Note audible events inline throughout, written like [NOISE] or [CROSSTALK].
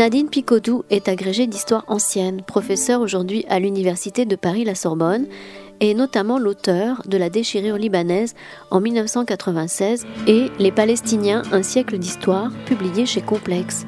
Nadine Picodou est agrégée d'histoire ancienne, professeure aujourd'hui à l'Université de Paris-La Sorbonne, et notamment l'auteur de La déchirure libanaise en 1996 et Les Palestiniens, un siècle d'histoire, publié chez Complexe.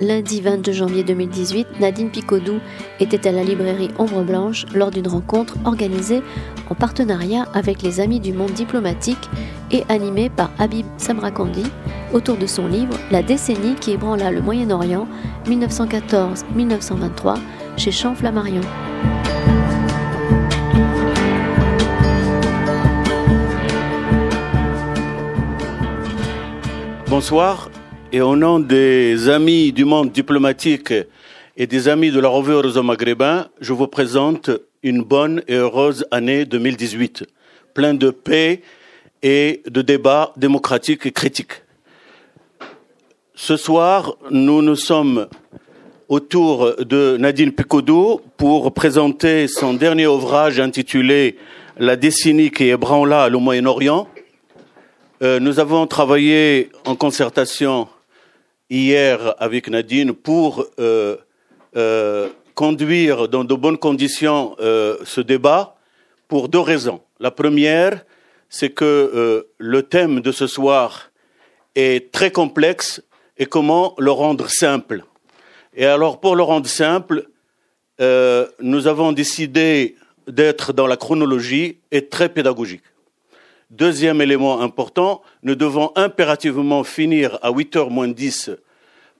Lundi 22 janvier 2018, Nadine Picodou était à la librairie Ombre Blanche lors d'une rencontre organisée en partenariat avec les Amis du Monde diplomatique et animée par Habib Samrakandi autour de son livre La décennie qui ébranla le Moyen-Orient 1914-1923 chez Champ Flammarion. Bonsoir et au nom des amis du monde diplomatique et des amis de la revue Horizon Maghrébin, je vous présente une bonne et heureuse année 2018, pleine de paix et de débats démocratiques et critiques. Ce soir, nous nous sommes autour de Nadine Picodou pour présenter son dernier ouvrage intitulé La décennie qui ébranla le Moyen-Orient. Euh, nous avons travaillé en concertation hier avec Nadine pour euh, euh, conduire dans de bonnes conditions ce débat pour deux raisons. La première, c'est que le thème de ce soir est très complexe et comment le rendre simple. Et alors, pour le rendre simple, nous avons décidé d'être dans la chronologie et très pédagogique. Deuxième élément important, nous devons impérativement finir à 8h moins 10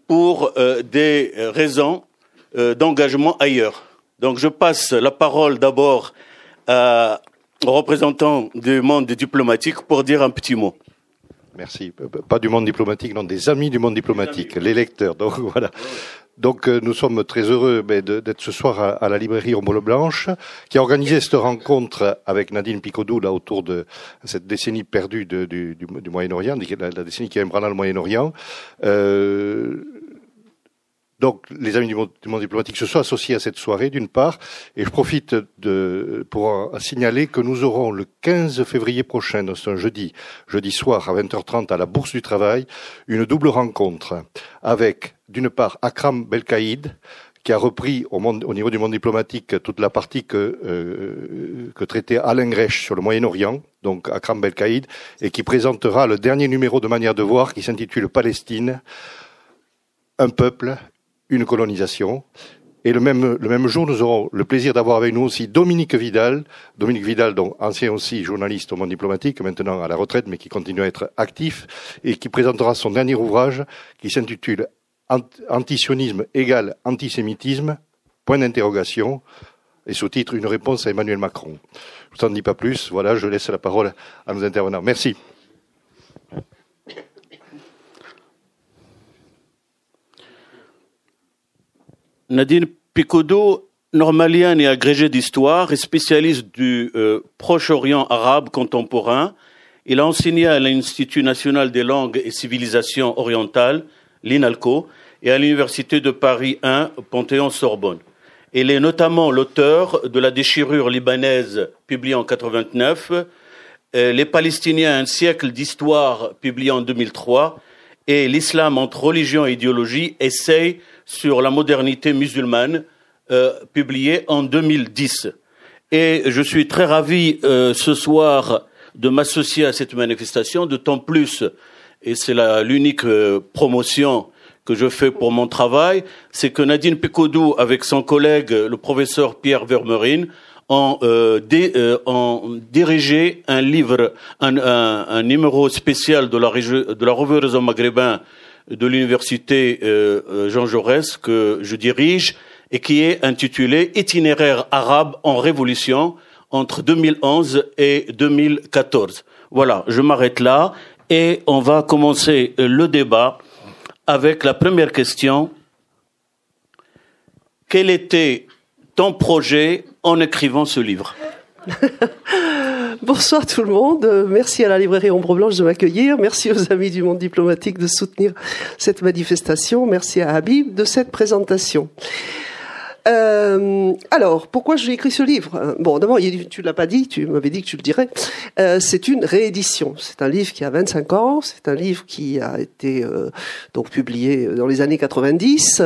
pour euh, des raisons euh, d'engagement ailleurs. Donc je passe la parole d'abord aux représentants du monde diplomatique pour dire un petit mot. Merci. Pas du monde diplomatique, non, des amis du monde diplomatique, les lecteurs. Donc [LAUGHS] voilà. Donc euh, nous sommes très heureux d'être ce soir à, la librairie Rombole Blanche, qui a organisé cette rencontre avec Nadine Picodou là autour de cette décennie perdue du, Moyen-Orient, la, décennie qui ébranla le Moyen-Orient. Euh, donc, les amis du monde, diplomatique se sont associés à cette soirée, d'une part, et je profite de, pour signaler que nous aurons le 15 février prochain, c'est un jeudi, jeudi soir à 20h30 à la Bourse du Travail, une double rencontre avec, d'une part, Akram Belkaïd, qui a repris au, niveau du monde diplomatique toute la partie que, euh, que traitait Alain Grèche sur le Moyen-Orient, donc Akram Belkaïd, et qui présentera le dernier numéro de Manière de voir qui s'intitule Palestine, un peuple, une colonisation. Et le même, jour, nous aurons le plaisir d'avoir avec nous aussi Dominique Vidal. Dominique Vidal, donc ancien aussi journaliste au monde diplomatique, maintenant à la retraite, mais qui continue à être actif, et qui présentera son dernier ouvrage qui s'intitule Antisionisme égale antisémitisme, point d'interrogation, et sous-titre Une réponse à Emmanuel Macron. Je ne vous en dis pas plus. Voilà, je laisse la parole à nos intervenants. Merci. Nadine Picodou, normalienne et agrégée d'histoire et spécialiste du euh, Proche-Orient arabe contemporain. Il a enseigné à l'Institut national des langues et civilisations orientales, l'INALCO, et à l'Université de Paris 1, Panthéon-Sorbonne. Il est notamment l'auteur de La déchirure libanaise, publiée en 89, euh, Les Palestiniens, un siècle d'histoire, publié en 2003, et L'islam entre religion et idéologie, essaye sur la modernité musulmane, euh, publié en 2010. Et je suis très ravi euh, ce soir de m'associer à cette manifestation, d'autant plus, et c'est l'unique euh, promotion que je fais pour mon travail, c'est que Nadine Picodou, avec son collègue, le professeur Pierre Vermerine, ont, dirigé un livre, un, numéro spécial de la, de la revue Réseau Maghrébin de l'université euh, euh, Jean Jaurès que je dirige et qui est intitulé Itinéraire arabe en révolution entre 2011 et 2014. Voilà, je m'arrête là et on va commencer le débat avec la première question. Quel était ton projet en écrivant ce livre? [LAUGHS] Bonsoir tout le monde. Merci à la librairie Ombre Blanche de m'accueillir. Merci aux amis du monde diplomatique de soutenir cette manifestation. Merci à Habib de cette présentation. Euh, alors, pourquoi j'ai écrit ce livre? Bon, d'abord, tu l'as pas dit, tu m'avais dit que tu le dirais. Euh, c'est une réédition. C'est un livre qui a 25 ans. C'est un livre qui a été euh, donc publié dans les années 90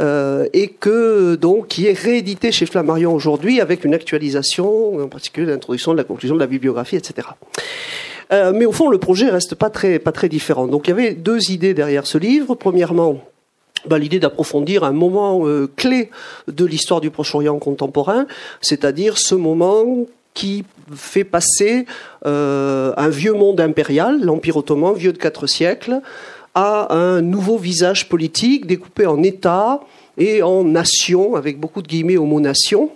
euh, et que donc qui est réédité chez Flammarion aujourd'hui avec une actualisation, en particulier l'introduction de la conclusion de la bibliographie, etc. Euh, mais au fond, le projet reste pas très pas très différent. Donc, il y avait deux idées derrière ce livre. Premièrement, bah, l'idée d'approfondir un moment euh, clé de l'histoire du Proche-Orient contemporain, c'est-à-dire ce moment qui fait passer euh, un vieux monde impérial, l'Empire ottoman, vieux de quatre siècles, à un nouveau visage politique découpé en États et en nations, avec beaucoup de guillemets au mot nation,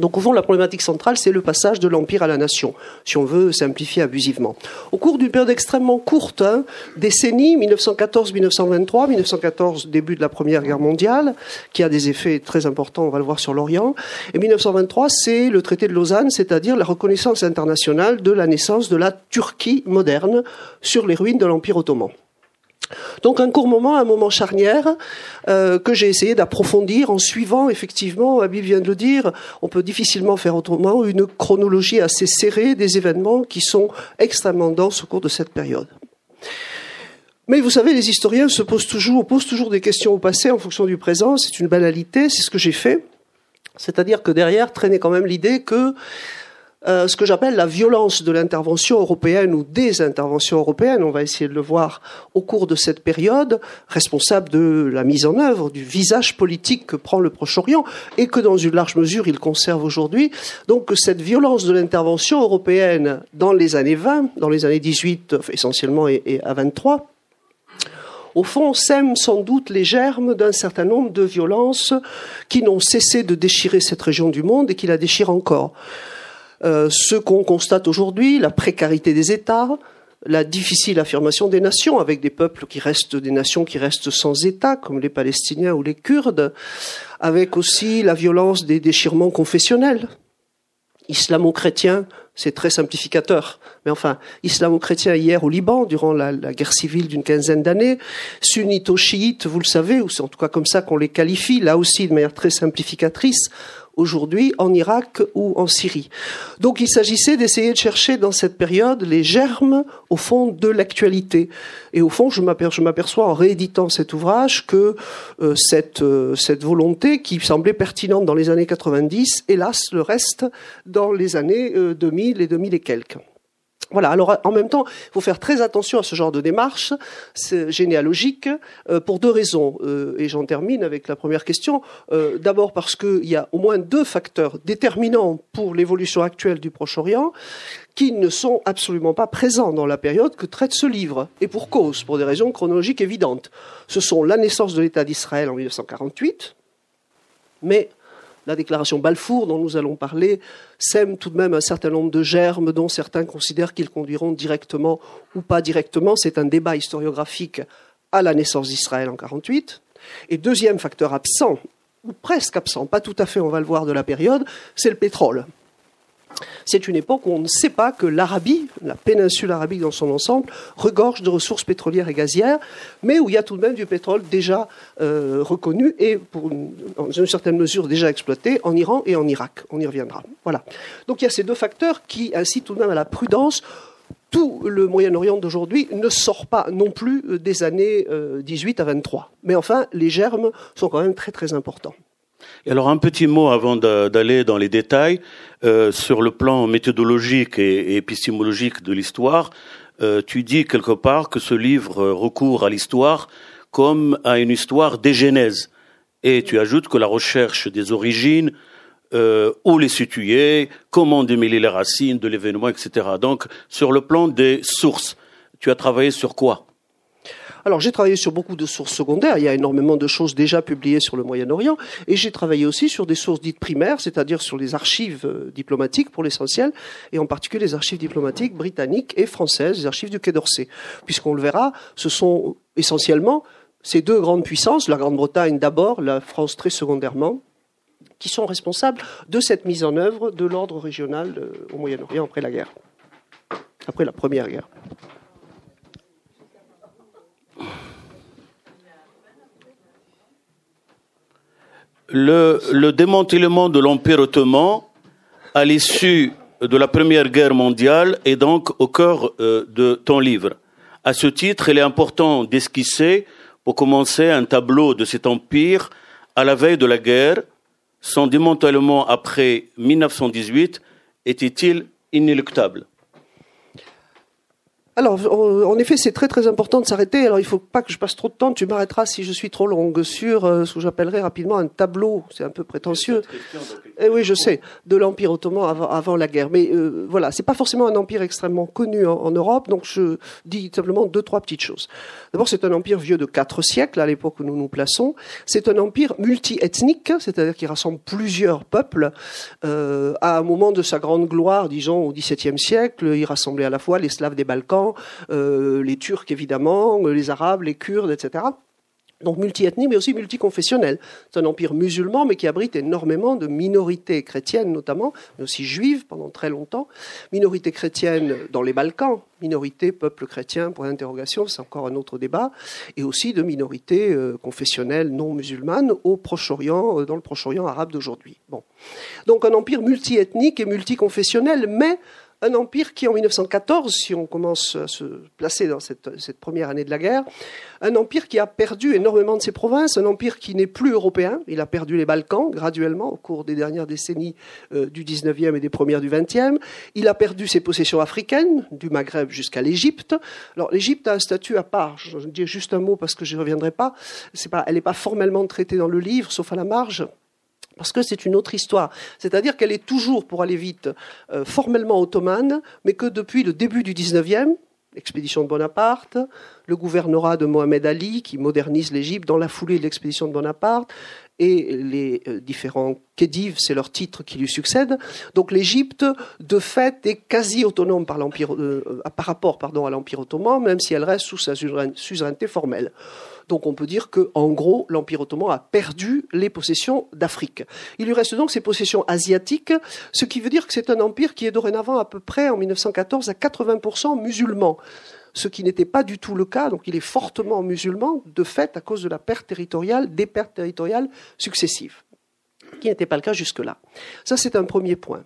donc au fond, la problématique centrale, c'est le passage de l'empire à la nation, si on veut simplifier abusivement. Au cours d'une période extrêmement courte, hein, décennie, 1914-1923, 1914, début de la Première Guerre mondiale, qui a des effets très importants, on va le voir sur l'Orient, et 1923, c'est le traité de Lausanne, c'est-à-dire la reconnaissance internationale de la naissance de la Turquie moderne sur les ruines de l'Empire ottoman. Donc un court moment, un moment charnière euh, que j'ai essayé d'approfondir en suivant effectivement, Abib vient de le dire, on peut difficilement faire autrement, une chronologie assez serrée des événements qui sont extrêmement denses au cours de cette période. Mais vous savez, les historiens se posent toujours, posent toujours des questions au passé en fonction du présent. C'est une banalité, c'est ce que j'ai fait. C'est-à-dire que derrière traînait quand même l'idée que euh, ce que j'appelle la violence de l'intervention européenne ou des interventions européennes, on va essayer de le voir au cours de cette période, responsable de la mise en œuvre du visage politique que prend le Proche-Orient et que dans une large mesure il conserve aujourd'hui. Donc cette violence de l'intervention européenne dans les années 20, dans les années 18 essentiellement et, et à 23, au fond, sème sans doute les germes d'un certain nombre de violences qui n'ont cessé de déchirer cette région du monde et qui la déchirent encore. Euh, ce qu'on constate aujourd'hui, la précarité des États, la difficile affirmation des nations, avec des peuples qui restent des nations qui restent sans État, comme les Palestiniens ou les Kurdes, avec aussi la violence des déchirements confessionnels. Islamo-chrétiens, c'est très simplificateur, mais enfin, islamo-chrétiens hier au Liban, durant la, guerre civile d'une quinzaine d'années, sunnito-chiites, vous le savez, ou c'est en tout cas comme ça qu'on les qualifie, là aussi de manière très simplificatrice, aujourd'hui en Irak ou en Syrie. Donc il s'agissait d'essayer de chercher dans cette période les germes au fond de l'actualité. Et au fond, je m'aperçois en rééditant cet ouvrage que euh, cette, euh, cette volonté qui semblait pertinente dans les années 90, hélas, le reste dans les années 2000 euh, et 2000 et quelques. Voilà. Alors, en même temps, il faut faire très attention à ce genre de démarche généalogique euh, pour deux raisons. Euh, et j'en termine avec la première question. Euh, d'abord parce qu'il y a au moins deux facteurs déterminants pour l'évolution actuelle du Proche-Orient qui ne sont absolument pas présents dans la période que traite ce livre, et pour cause, pour des raisons chronologiques évidentes. Ce sont la naissance de l'État d'Israël en 1948, mais la déclaration Balfour dont nous allons parler sème tout de même un certain nombre de germes dont certains considèrent qu'ils conduiront directement ou pas directement. C'est un débat historiographique à la naissance d'Israël en 48. Et deuxième facteur absent, ou presque absent, pas tout à fait, on va le voir de la période, c'est le pétrole. C'est une époque où on ne sait pas que l'Arabie, la péninsule arabique dans son ensemble, regorge de ressources pétrolières et gazières, mais où il y a tout de même du pétrole déjà euh, reconnu et, dans une certaine mesure, déjà exploité en Iran et en Irak. On y reviendra. Voilà. Donc il y a ces deux facteurs qui incitent tout de même à la prudence. Tout le Moyen-Orient d'aujourd'hui ne sort pas non plus des années 18 euh, à 23. Mais enfin, les germes sont quand même très très importants. Alors un petit mot avant d'aller dans les détails euh, sur le plan méthodologique et, épistémologique de l'histoire. Euh, tu dis quelque part que ce livre recourt à l'histoire comme à une histoire des genèses. Et tu ajoutes que la recherche des origines, euh, où les situer, comment démêler les racines de l'événement, etc. Donc, sur le plan des sources, tu as travaillé sur quoi? Alors j'ai travaillé sur beaucoup de sources secondaires, il y a énormément de choses déjà publiées sur le Moyen-Orient, et j'ai travaillé aussi sur des sources dites primaires, c'est-à-dire sur les archives euh, diplomatiques pour l'essentiel, et en particulier les archives diplomatiques britanniques et françaises, les archives du Quai d'Orsay. Puisqu'on le verra, ce sont essentiellement ces deux grandes puissances, la Grande-Bretagne d'abord, la France très secondairement, qui sont responsables de cette mise en œuvre de l'ordre régional euh, au Moyen-Orient après la guerre, après la première guerre. Le, le démantèlement de l'Empire ottoman à l'issue de la Première Guerre mondiale est donc au cœur euh, de ton livre. À ce titre, il est important d'esquisser, pour commencer, un tableau de cet empire à la veille de la guerre. Son démantèlement après 1918 était-il inéluctable? Alors, en effet, c'est très très important de s'arrêter. Alors, il ne faut pas que je passe trop de temps. Tu m'arrêteras si je suis trop longue sur euh, ce que j'appellerais rapidement un tableau. C'est un peu prétentieux. Eh oui, je sais, de l'Empire ottoman avant, la guerre. Mais euh, voilà, c'est pas forcément un empire extrêmement connu en, Europe. Donc, je dis simplement deux trois petites choses. D'abord, c'est un empire vieux de quatre siècles à l'époque où nous nous plaçons. C'est un empire multi-ethnique, c'est-à-dire qui rassemble plusieurs peuples. Euh, à un moment de sa grande gloire, disons au XVIIe siècle, il rassemblait à la fois les Slaves des Balkans euh, les Turcs évidemment, euh, les Arabes, les Kurdes, etc. Donc multi-ethnique, mais aussi multiconfessionnel. C'est un empire musulman, mais qui abrite énormément de minorités chrétiennes, notamment, mais aussi juives pendant très longtemps. Minorités chrétiennes dans les Balkans, minorités, peuples chrétiens, pour l'interrogation, c'est encore un autre débat, et aussi de minorités euh, confessionnelles non musulmanes au Proche-Orient, dans le Proche-Orient arabe d'aujourd'hui. Donc un empire multi-ethnique et multiconfessionnel, mais un empire qui, en 1914, si on commence à se placer dans cette, première année de la guerre, un empire qui a perdu énormément de ses provinces, un empire qui n'est plus européen. Il a perdu les Balkans graduellement au cours des dernières décennies euh, du 19e et des premières du 20e. Il a perdu ses possessions africaines, du Maghreb jusqu'à l'Égypte. Alors l'Égypte a un statut à part. Je dire juste un mot parce que je ne reviendrai pas. Elle n'est pas formellement traitée dans le livre, sauf à la marge parce que c'est une autre histoire. C'est-à-dire qu'elle est toujours, pour aller vite, euh, formellement ottomane, mais que depuis le début du 19e, l'expédition de Bonaparte, le gouvernorat de Mohamed Ali qui modernise l'Égypte dans la foulée de l'expédition de Bonaparte, et les euh, différents khedives, c'est leur titre qui lui succède. Donc l'Égypte, de fait, est quasi autonome par, euh, rapport à l'Empire ottoman, même si elle reste sous sa suzeraineté formelle. Donc on peut dire que, en gros, l'Empire ottoman a perdu les possessions d'Afrique. Il lui reste donc ses possessions asiatiques, ce qui veut dire que c'est un empire qui est dorénavant à peu près, en 1914, à 80% musulman ce qui n'était pas du tout le cas. Donc il est fortement musulman, de fait, à cause de la perte territoriale, des pertes territoriales successives, qui n'était pas le cas jusque-là. Ça, c'est un premier point.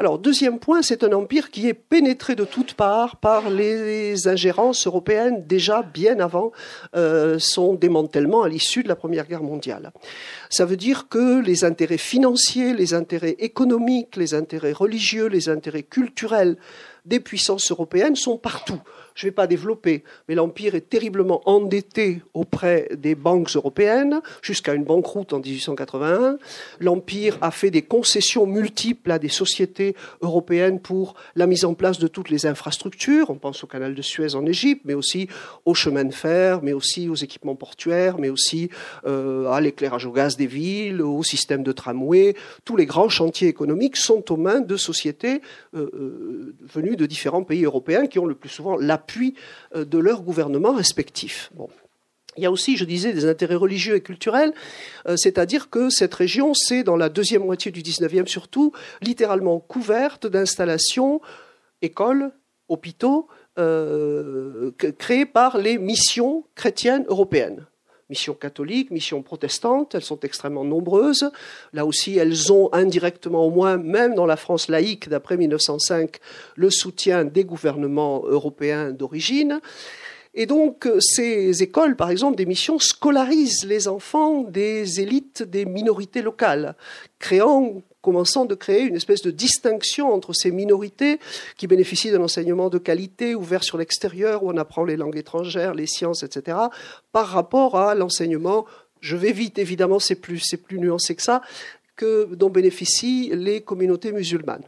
Alors, deuxième point, c'est un empire qui est pénétré de toutes parts par les ingérences européennes déjà bien avant euh, son démantèlement à l'issue de la Première Guerre mondiale. Ça veut dire que les intérêts financiers, les intérêts économiques, les intérêts religieux, les intérêts culturels des puissances européennes sont partout je ne vais pas développer, mais l'Empire est terriblement endetté auprès des banques européennes, jusqu'à une banqueroute en 1881. L'Empire a fait des concessions multiples à des sociétés européennes pour la mise en place de toutes les infrastructures. On pense au canal de Suez en Égypte, mais aussi aux chemins de fer, mais aussi aux équipements portuaires, mais aussi euh, à l'éclairage au gaz des villes, au système de tramway. Tous les grands chantiers économiques sont aux mains de sociétés euh, euh, venues de différents pays européens qui ont le plus souvent la puis euh, de leurs gouvernements respectifs. Il y a aussi, je disais, des intérêts religieux et culturels, euh, c'est-à-dire que cette région, c'est dans la deuxième moitié du XIXe surtout, littéralement couverte d'installations, écoles, hôpitaux, euh, créés par les missions chrétiennes européennes missions catholiques, missions protestantes, elles sont extrêmement nombreuses. Là aussi, elles ont indirectement au moins, même dans la France laïque d'après 1905, le soutien des gouvernements européens d'origine. Et donc, ces écoles, par exemple, des missions, scolarisent les enfants des élites des minorités locales, créant commençant de créer une espèce de distinction entre ces minorités qui bénéficient d'un enseignement de qualité ouvert sur l'extérieur, où on apprend les langues étrangères, les sciences, etc., par rapport à l'enseignement, je vais vite évidemment, c'est plus, plus nuancé que ça, que, dont bénéficient les communautés musulmanes.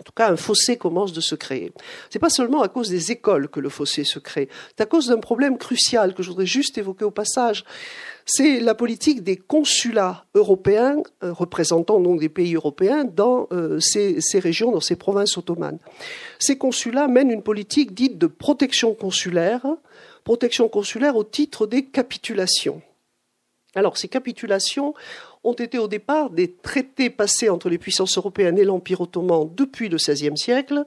En tout cas, un fossé commence de se créer. Ce n'est pas seulement à cause des écoles que le fossé se crée, c'est à cause d'un problème crucial que je voudrais juste évoquer au passage. C'est la politique des consulats européens, euh, représentant donc des pays européens dans euh, ces, régions, dans ces provinces ottomanes. Ces consulats mènent une politique dite de protection consulaire, protection consulaire au titre des capitulations. Alors, ces capitulations ont été au départ des traités passés entre les puissances européennes et l'Empire ottoman depuis le XVIe siècle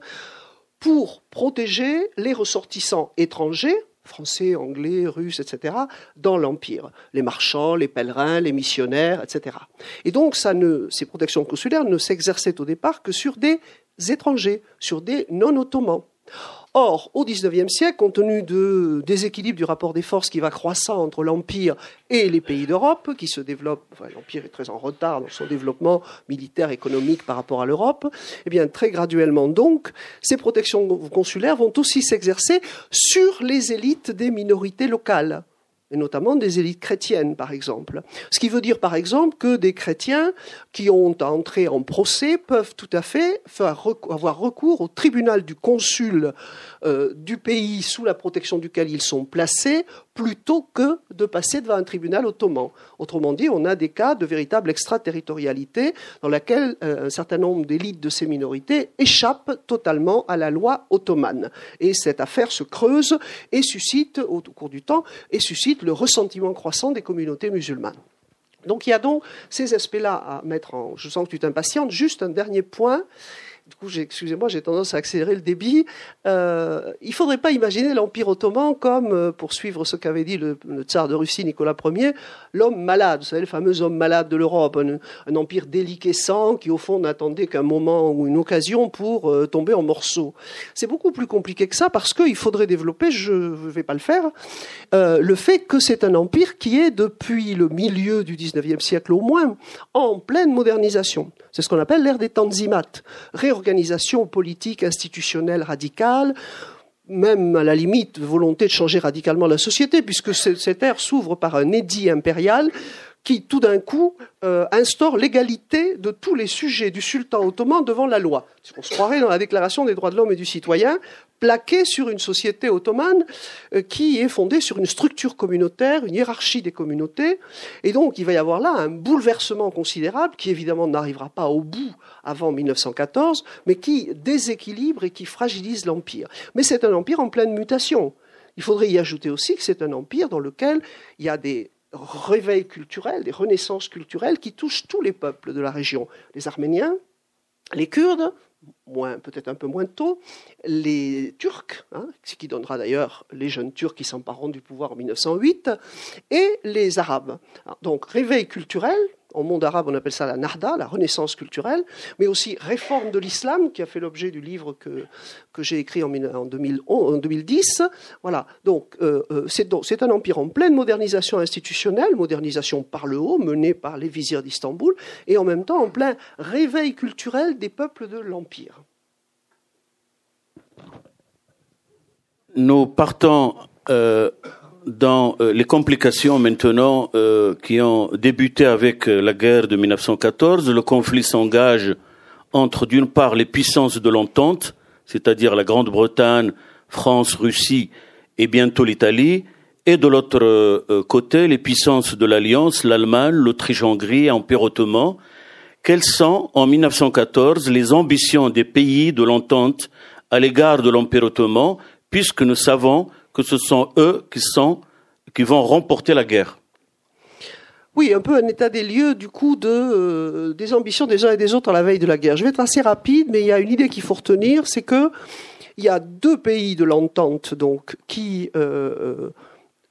pour protéger les ressortissants étrangers, français, anglais, russes, etc., dans l'Empire. Les marchands, les pèlerins, les missionnaires, etc. Et donc, ces protections consulaires ne s'exerçaient au départ que sur des étrangers, sur des non-ottomans. Or, au XIXe siècle, compte tenu de déséquilibre du rapport des forces qui va croissant entre l'Empire et les pays d'Europe, qui se développent, l'Empire est très en retard dans son développement militaire, économique par rapport à l'Europe, eh bien, très graduellement donc, ces protections consulaires vont aussi s'exercer sur les élites des minorités locales et notamment des élites chrétiennes, par exemple. Ce qui veut dire, par exemple, que des chrétiens qui ont entré en procès peuvent tout à fait avoir recours au tribunal du consul euh, du pays sous la protection duquel ils sont placés, plutôt que de passer devant un tribunal ottoman. Autrement dit, on a des cas de véritable extraterritorialité dans laquelle euh, un certain nombre d'élites de ces minorités échappent totalement à la loi ottomane. Et cette affaire se creuse et suscite, au cours du temps, et suscite le ressentiment croissant des communautés musulmanes. Donc il y a donc ces aspects-là à mettre en. Je sens que tu t'impatientes. Juste un dernier point du coup, excusez-moi, j'ai tendance à accélérer le débit. Euh, il ne faudrait pas imaginer l'Empire ottoman comme, euh, pour suivre ce qu'avait dit le, tsar de Russie Nicolas Ier, l'homme malade, vous savez, le fameux homme malade de l'Europe, un, empire déliquescent qui, au fond, n'attendait qu'un moment ou une occasion pour euh, tomber en morceaux. C'est beaucoup plus compliqué que ça parce qu'il faudrait développer, je ne vais pas le faire, le fait que c'est un empire qui est, depuis le milieu du XIXe siècle au moins, en pleine modernisation. C'est ce qu'on appelle l'ère des tanzimat, réorganisation politique institutionnelle radicale, même à la limite volonté de changer radicalement la société, puisque cette ère s'ouvre par un édit impérial qui tout d'un coup euh, instaure l'égalité de tous les sujets du sultan ottoman devant la loi. On se croirait dans la Déclaration des droits de l'homme et du citoyen, plaqué sur une société ottomane euh, qui est fondée sur une structure communautaire, une hiérarchie des communautés. Et donc, il va y avoir là un bouleversement considérable qui, évidemment, n'arrivera pas au bout avant 1914, mais qui déséquilibre et qui fragilise l'Empire. Mais c'est un empire en pleine mutation. Il faudrait y ajouter aussi que c'est un empire dans lequel il y a des réveils culturels, des renaissances culturelles qui touchent tous les peuples de la région. Les Arméniens, les Kurdes, peut-être un peu moins tôt, les Turcs, hein, ce qui donnera d'ailleurs les jeunes Turcs qui s'empareront du pouvoir en 1908, et les Arabes. donc réveil culturel, au monde arabe, on appelle ça la narda, la renaissance culturelle, mais aussi réforme de l'islam, qui a fait l'objet du livre que, j'ai écrit en, en, 2010. Voilà. Donc, euh, euh, c'est un empire en pleine modernisation institutionnelle, modernisation par le haut, menée par les vizirs d'Istanbul, et en même temps en plein réveil culturel des peuples de l'empire. Nous partons euh, dans euh, les complications maintenant euh, qui ont débuté avec euh, la guerre de 1914, le conflit s'engage entre d'une part les puissances de l'entente, c'est-à-dire la Grande-Bretagne, France, Russie et bientôt l'Italie, et de l'autre côté les puissances de l'Alliance, l'Allemagne, l'Autriche-Hongrie, l'Empire ottoman. Quelles sont en 1914 les ambitions des pays de l'entente à l'égard de l'Empire ottoman, puisque nous savons que ce sont eux qui, vont remporter la guerre. Oui, un peu un état des lieux du coup euh, des ambitions des uns et des autres à la veille de la guerre. Je vais être assez rapide, mais il y a une idée qu'il faut retenir, c'est que il y a deux pays de l'entente donc qui euh,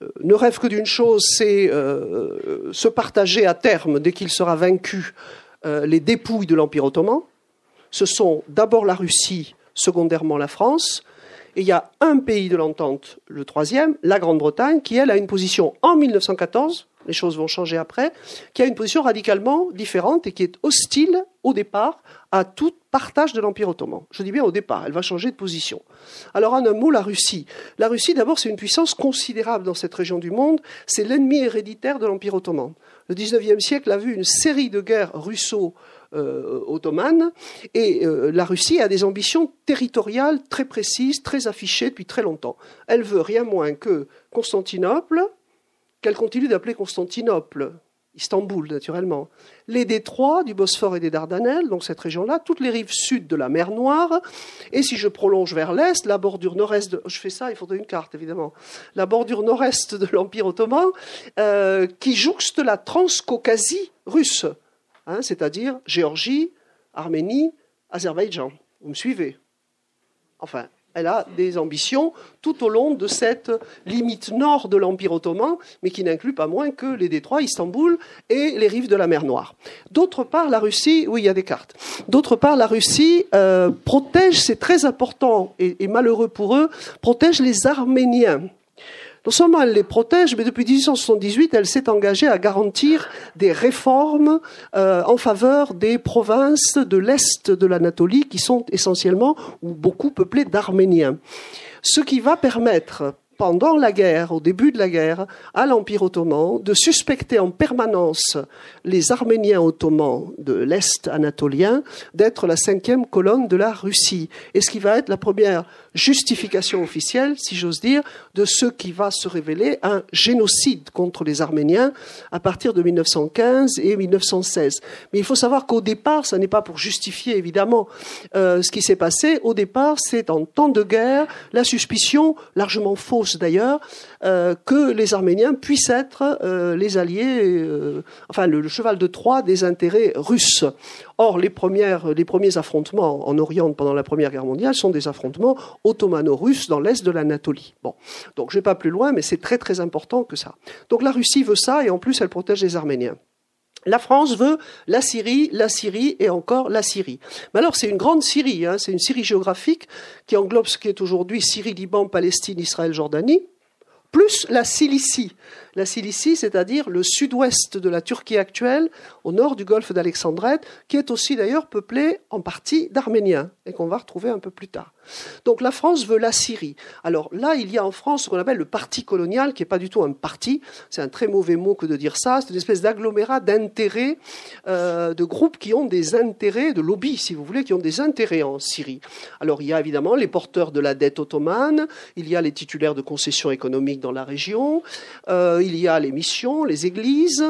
euh, ne rêvent que d'une chose, c'est se partager à terme dès qu'il sera vaincu les dépouilles de l'Empire ottoman. Ce sont d'abord la Russie, secondairement la France, et il y a un pays de l'entente, le troisième, la Grande-Bretagne, qui, elle, a une position en 1914, les choses vont changer après, qui a une position radicalement différente et qui est hostile au départ à tout partage de l'Empire ottoman. Je dis bien au départ, elle va changer de position. Alors en un mot, la Russie. La Russie, d'abord, c'est une puissance considérable dans cette région du monde, c'est l'ennemi héréditaire de l'Empire ottoman. Le XIXe siècle a vu une série de guerres russo ottomane. Et euh, la Russie a des ambitions territoriales très précises, très affichées depuis très longtemps. Elle veut rien moins que Constantinople, qu'elle continue d'appeler Constantinople, Istanbul naturellement, les détroits du Bosphore et des Dardanelles, donc cette région-là, toutes les rives sud de la mer Noire, et si je prolonge vers l'est, la bordure nord-est, de... je fais ça, il faudrait une carte évidemment, la bordure nord-est de l'Empire ottoman, euh, qui jouxte la Transcaucasie russe, Hein, c'est-à-dire Géorgie, Arménie, Azerbaïdjan. Vous me suivez? Enfin, Elle a des ambitions tout au long de cette limite nord de l'Empire ottoman, mais qui n'inclut pas moins que les détroits, Istanbul et les rives de la mer Noire. D'autre part, la Russie, oui, il y a des cartes. D'autre part, la Russie euh, protège, c'est très important et malheureux pour eux, protège les Arméniens seulement elle les protège, mais depuis 1878, elle s'est engagée à garantir des réformes euh, en faveur des provinces de l'Est de l'Anatolie qui sont essentiellement ou beaucoup peuplées d'Arméniens. Ce qui va permettre pendant la guerre, au début de la guerre, à l'Empire ottoman, de suspecter en permanence les Arméniens ottomans de l'Est anatolien d'être la cinquième colonne de la Russie. Et ce qui va être la première justification officielle, si j'ose dire, de ce qui va se révéler un génocide contre les Arméniens à partir de 1915 et 1916. Mais il faut savoir qu'au départ, ce n'est pas pour justifier évidemment euh, ce qui s'est passé. Au départ, c'est en temps de guerre la suspicion, largement fausse d'ailleurs, euh, que les Arméniens puissent être euh, les alliés, enfin le, cheval de Troie des intérêts russes. Or, les, premières, premiers affrontements en Orient pendant la Première Guerre mondiale sont des affrontements ottomano-russes dans l'est de l'Anatolie. Bon, donc je vais pas plus loin, mais c'est très très important que ça. Donc la Russie veut ça et en plus elle protège les Arméniens. La France veut la Syrie, la Syrie et encore la Syrie. Mais alors c'est une grande Syrie, hein, c'est une Syrie géographique qui englobe ce qui est aujourd'hui Syrie, Liban, Palestine, Israël, Jordanie, plus la Cilicie. La Cilicie, c'est-à-dire le sud-ouest de la Turquie actuelle, au nord du golfe d'Alexandrette, qui est aussi d'ailleurs peuplé en partie d'Arméniens, et qu'on va retrouver un peu plus tard. Donc la France veut la Syrie. Alors là, il y a en France ce qu'on appelle le parti colonial, qui n'est pas du tout un parti, c'est un très mauvais mot que de dire ça, c'est une espèce d'agglomérat d'intérêts, euh, de groupes qui ont des intérêts, de lobbies, si vous voulez, qui ont des intérêts en Syrie. Alors il y a évidemment les porteurs de la dette ottomane, il y a les titulaires de concessions économiques dans la région, euh, il y a les missions, les églises,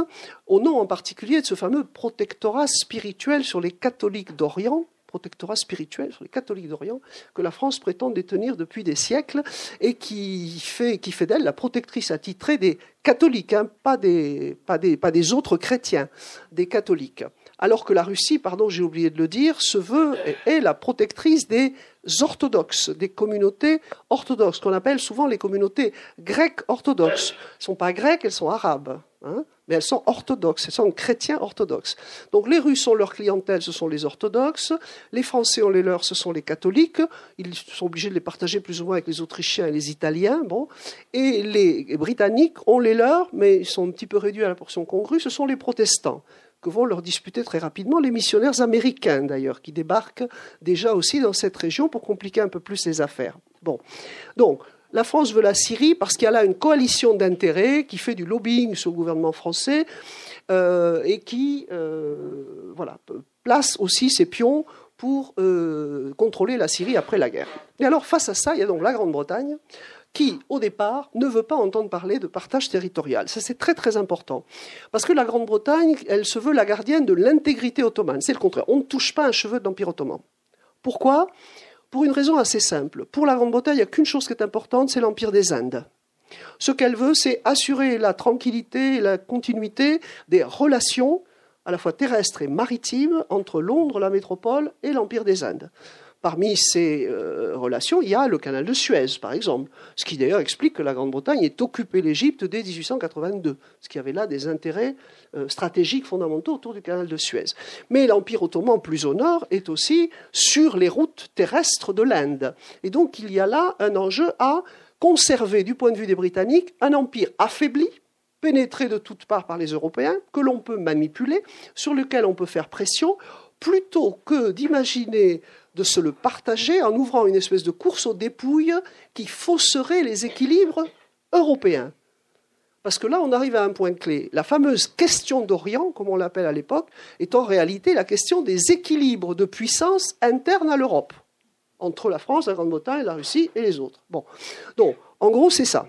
au nom en particulier de ce fameux protectorat spirituel sur les catholiques d'Orient, protectorat spirituel sur les catholiques d'Orient que la France prétend détenir depuis des siècles et qui fait, d'elle la protectrice attitrée des catholiques, hein, pas des autres chrétiens, des catholiques. Alors que la Russie, pardon, j'ai oublié de le dire, se veut est la protectrice des orthodoxes, des communautés orthodoxes, qu'on appelle souvent les communautés grecques orthodoxes. Elles ne sont pas grecques, elles sont arabes. Hein, mais elles sont orthodoxes, elles sont chrétiens orthodoxes. Donc les Russes ont leur clientèle, ce sont les orthodoxes, les Français ont les leurs, ce sont les catholiques, ils sont obligés de les partager plus ou moins avec les Autrichiens et les Italiens, bon, et les Britanniques ont les leurs, mais ils sont un petit peu réduits à la portion congrue, ce sont les protestants que vont leur disputer très rapidement les missionnaires américains d'ailleurs, qui débarquent déjà aussi dans cette région pour compliquer un peu plus les affaires. Bon, donc la France veut la Syrie parce qu'il y a là une coalition d'intérêts qui fait du lobbying sur le gouvernement français euh, et qui euh, voilà, place aussi ses pions pour euh, contrôler la Syrie après la guerre. Et alors face à ça, il y a donc la Grande-Bretagne qui, au départ, ne veut pas entendre parler de partage territorial. Ça, c'est très très important. Parce que la Grande-Bretagne, elle se veut la gardienne de l'intégrité ottomane. C'est le contraire. On ne touche pas un cheveu de l'Empire ottoman. Pourquoi? Pour une raison assez simple. Pour la Grande-Bretagne, il n'y a qu'une chose qui est importante, c'est l'Empire des Indes. Ce qu'elle veut, c'est assurer la tranquillité et la continuité des relations à la fois terrestres et maritimes entre Londres, la métropole, et l'Empire des Indes. Parmi ces euh, relations, il y a le canal de Suez, par exemple, ce qui d'ailleurs explique que la Grande-Bretagne ait occupé l'Égypte dès 1882, ce qui avait là des intérêts euh, stratégiques fondamentaux autour du canal de Suez. Mais l'Empire ottoman, plus au nord, est aussi sur les routes terrestres de l'Inde. Et donc il y a là un enjeu à conserver, du point de vue des Britanniques, un empire affaibli, pénétré de toutes parts par les Européens, que l'on peut manipuler, sur lequel on peut faire pression, plutôt que d'imaginer de se le partager en ouvrant une espèce de course aux dépouilles qui fausserait les équilibres européens. Parce que là, on arrive à un point clé. La fameuse question d'Orient, comme on l'appelle à l'époque, est en réalité la question des équilibres de puissance internes à l'Europe, entre la France, la Grande-Bretagne, la Russie et les autres. Bon. Donc, en gros, c'est ça.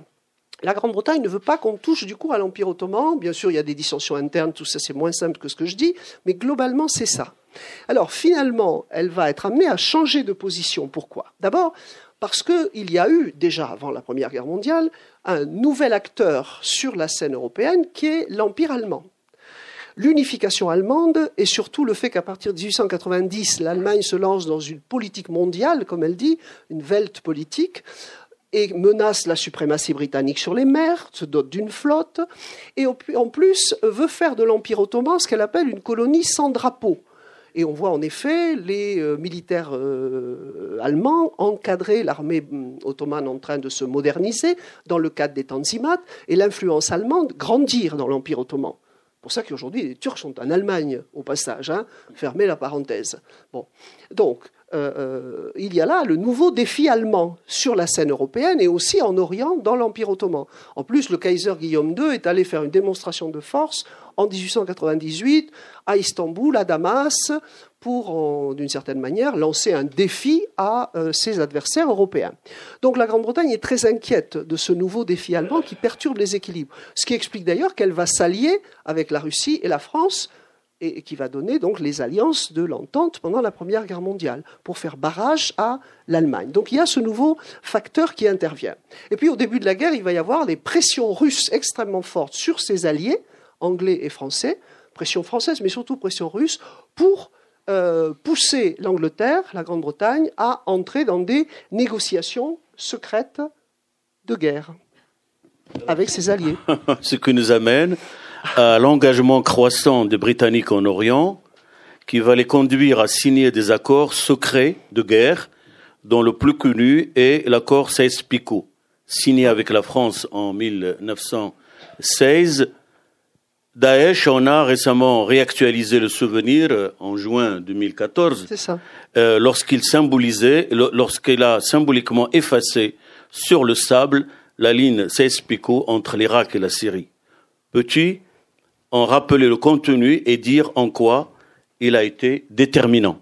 La Grande-Bretagne ne veut pas qu'on touche du coup à l'Empire ottoman. Bien sûr, il y a des dissensions internes, tout ça c'est moins simple que ce que je dis, mais globalement c'est ça. Alors finalement, elle va être amenée à changer de position. Pourquoi? D'abord, parce qu'il y a eu déjà avant la Première Guerre mondiale un nouvel acteur sur la scène européenne qui est l'Empire allemand. l'unification allemande et surtout le fait qu'à partir de 1890, l'Allemagne se lance dans une politique mondiale, comme elle dit, une Weltpolitik, et menace la suprématie britannique sur les mers, se dote d'une flotte, et en plus veut faire de l'Empire ottoman ce qu'elle appelle une colonie sans drapeau. Et on voit en effet les euh, militaires euh, allemands encadrer l'armée mm, ottomane en train de se moderniser dans le cadre des Tanzimat et l'influence allemande grandir dans l'Empire ottoman. C'est pour ça qu'aujourd'hui les Turcs sont en Allemagne au passage, hein, fermez la parenthèse. Bon. Donc, euh, il y a là le nouveau défi allemand sur la scène européenne et aussi en Orient dans l'Empire ottoman. En plus, le Kaiser Guillaume II est allé faire une démonstration de force en 1898 à Istanbul, à Damas, pour, d'une certaine manière, lancer un défi à euh, ses adversaires européens. Donc la Grande-Bretagne est très inquiète de ce nouveau défi allemand qui perturbe les équilibres, ce qui explique d'ailleurs qu'elle va s'allier avec la Russie et la France et qui va donner donc les alliances de l'entente pendant la Première Guerre mondiale pour faire barrage à l'Allemagne. Donc il y a ce nouveau facteur qui intervient. Et puis au début de la guerre, il va y avoir des pressions russes extrêmement fortes sur ses alliés, anglais et français, pression française, mais surtout pression russe, pour euh, pousser l'Angleterre, la Grande-Bretagne, à entrer dans des négociations secrètes de guerre avec ses alliés. [LAUGHS] Ce qui nous amène à l'engagement croissant des Britanniques en Orient, qui va les conduire à signer des accords secrets de guerre, dont le plus connu est l'accord Sykes-Picot, signé avec la France en 1916 Daesh en a récemment réactualisé le souvenir euh, en juin 2014, euh, lorsqu'il symbolisait, lorsqu'il a symboliquement effacé sur le sable la ligne 16 Picot entre l'Irak et la Syrie. Peux-tu en rappeler le contenu et dire en quoi il a été déterminant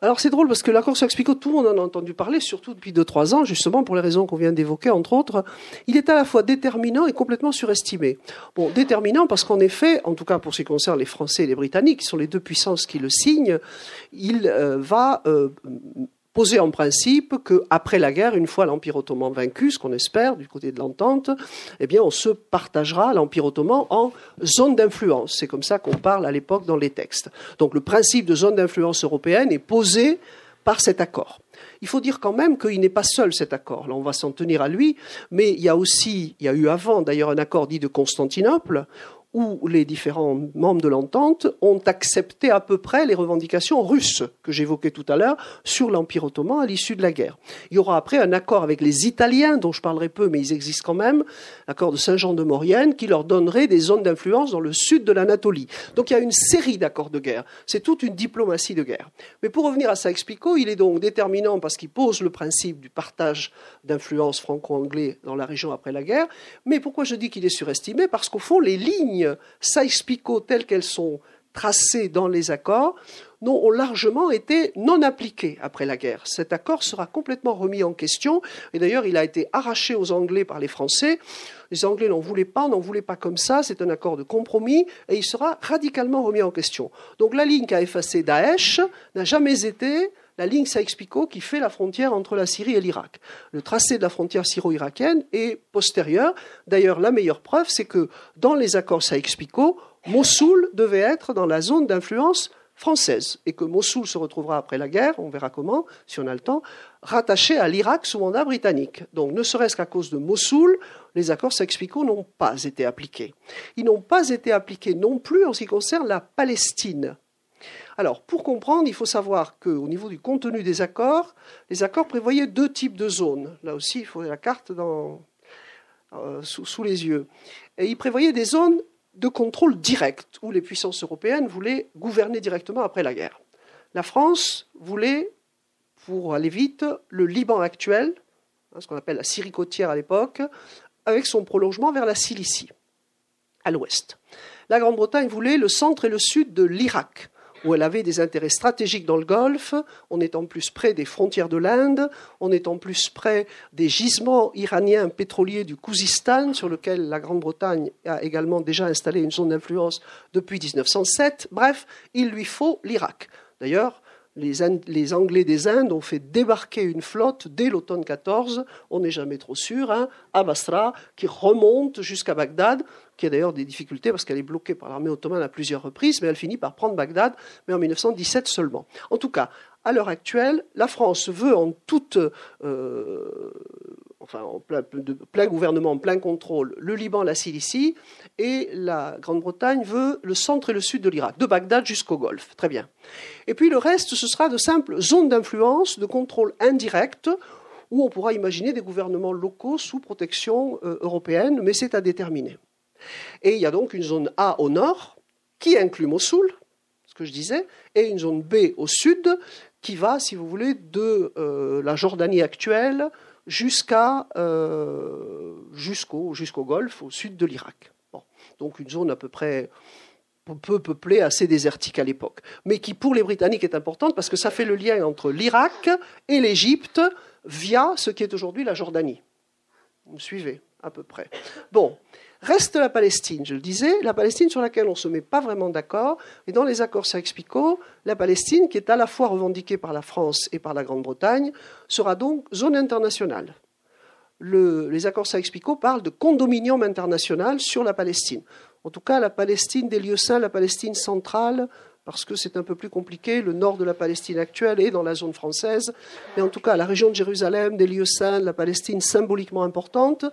alors c'est drôle parce que l'accord sur picot tout le monde en a entendu parler, surtout depuis 2-3 ans, justement pour les raisons qu'on vient d'évoquer, entre autres. Il est à la fois déterminant et complètement surestimé. Bon, déterminant parce qu'en effet, en tout cas pour ce qui concerne les Français et les Britanniques, qui sont les deux puissances qui le signent, il euh, va euh, poser en principe qu'après la guerre, une fois l'Empire ottoman vaincu, ce qu'on espère du côté de l'entente, eh bien, on se partagera l'Empire ottoman en zone d'influence. C'est comme ça qu'on parle à l'époque dans les textes. Donc le principe de zone d'influence européenne est posé par cet accord. Il faut dire quand même qu'il n'est pas seul cet accord. Là, on va s'en tenir à lui, mais il y a aussi, il y a eu avant d'ailleurs un accord dit de Constantinople, où les différents membres de l'entente ont accepté à peu près les revendications russes que j'évoquais tout à l'heure sur l'Empire ottoman à l'issue de la guerre. Il y aura après un accord avec les Italiens, dont je parlerai peu, mais ils existent quand même, l'accord de Saint-Jean de Maurienne, qui leur donnerait des zones d'influence dans le sud de l'Anatolie. Donc il y a une série d'accords de guerre. C'est toute une diplomatie de guerre. Mais pour revenir à Sykes-Picot, il est donc déterminant parce qu'il pose le principe du partage d'influence franco-anglais dans la région après la guerre. Mais pourquoi je dis qu'il est surestimé? Parce qu'au fond, les lignes lignes telles qu'elles sont tracées dans les accords ont largement été non appliquées après la guerre. Cet accord sera complètement remis en question, et d'ailleurs il a été arraché aux Anglais par les Français. Les Anglais n'en voulaient pas, n'en voulaient pas comme ça, c'est un accord de compromis, et il sera radicalement remis en question. Donc la ligne qu'a effacée Daesh n'a jamais été la ligne Sykes-Picot qui fait la frontière entre la Syrie et l'Irak. Le tracé de la frontière syro-irakienne est postérieur. D'ailleurs, la meilleure preuve, c'est que dans les accords Sykes-Picot, Mossoul devait être dans la zone d'influence française et que Mossoul se retrouvera après la guerre, on verra comment, si on a le temps, rattaché à l'Irak sous mandat britannique. Donc ne serait-ce qu'à cause de Mossoul, les accords Sykes-Picot n'ont pas été appliqués. Ils n'ont pas été appliqués non plus en ce qui concerne la Palestine. Alors, pour comprendre, il faut savoir qu'au niveau du contenu des accords, les accords prévoyaient deux types de zones. Là aussi, il faut la carte euh, sous, les yeux. Et ils prévoyaient des zones de contrôle direct, où les puissances européennes voulaient gouverner directement après la guerre. La France voulait, pour aller vite, le Liban actuel, hein, ce qu'on appelle la Syrie côtière à l'époque, avec son prolongement vers la Cilicie, à l'ouest. La Grande-Bretagne voulait le centre et le sud de l'Irak, où elle avait des intérêts stratégiques dans le Golfe, on est en plus près des frontières de l'Inde, on est en plus près des gisements iraniens pétroliers du Kouzistan, sur lequel la Grande-Bretagne a également déjà installé une zone d'influence depuis 1907. Bref, il lui faut l'Irak. D'ailleurs, les, Anglais des Indes ont fait débarquer une flotte dès l'automne 14, on n'est jamais trop sûr, hein, à Basra, qui remonte jusqu'à Bagdad, qui a d'ailleurs des difficultés parce qu'elle est bloquée par l'armée ottomane à plusieurs reprises, mais elle finit par prendre Bagdad, mais en 1917 seulement. En tout cas, à l'heure actuelle, la France veut en toute, euh, enfin en plein, gouvernement, en plein contrôle, le Liban, la Cilicie, et la Grande-Bretagne veut le centre et le sud de l'Irak, de Bagdad jusqu'au Golfe. Très bien. Et puis le reste, ce sera de simples zones d'influence, de contrôle indirect, où on pourra imaginer des gouvernements locaux sous protection euh, européenne, mais c'est à déterminer. Et il y a donc une zone A au nord, qui inclut Mossoul, ce que je disais, et une zone B au sud, qui va, si vous voulez, de euh, la Jordanie actuelle jusqu'à euh, jusqu'au jusqu'au Golfe, au sud de l'Irak. Donc une zone à peu près peu peuplée, assez désertique à l'époque, mais qui pour les Britanniques est importante parce que ça fait le lien entre l'Irak et l'Égypte via ce qui est aujourd'hui la Jordanie. Vous me suivez à peu près. Bon, Reste la Palestine, je le disais, la Palestine sur laquelle on ne se met pas vraiment d'accord. Et dans les accords Sykes-Picot, la Palestine, qui est à la fois revendiquée par la France et par la Grande-Bretagne, sera donc zone internationale. les accords Sykes-Picot parlent de condominium international sur la Palestine. En tout cas, la Palestine des lieux saints, la Palestine centrale, parce que c'est un peu plus compliqué. Le nord de la Palestine actuelle est dans la zone française, mais en tout cas, la région de Jérusalem, des lieux saints, la Palestine symboliquement importante,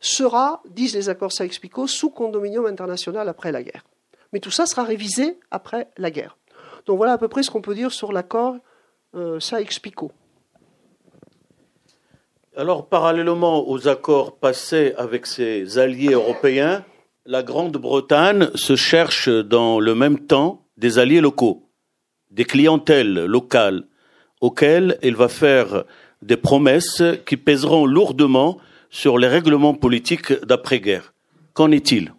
sera, disent les accords Sykes-Picot, sous condominium international après la guerre. Mais tout ça sera révisé après la guerre. Donc voilà à peu près ce qu'on peut dire sur l'accord euh, Sykes-Picot. Alors, parallèlement aux accords passés avec ses alliés européens, la Grande-Bretagne se cherche dans le même temps des alliés locaux, des clientèles locales auxquelles elle va faire des promesses qui pèseront lourdement sur les règlements politiques d'après-guerre. Qu'en est-il?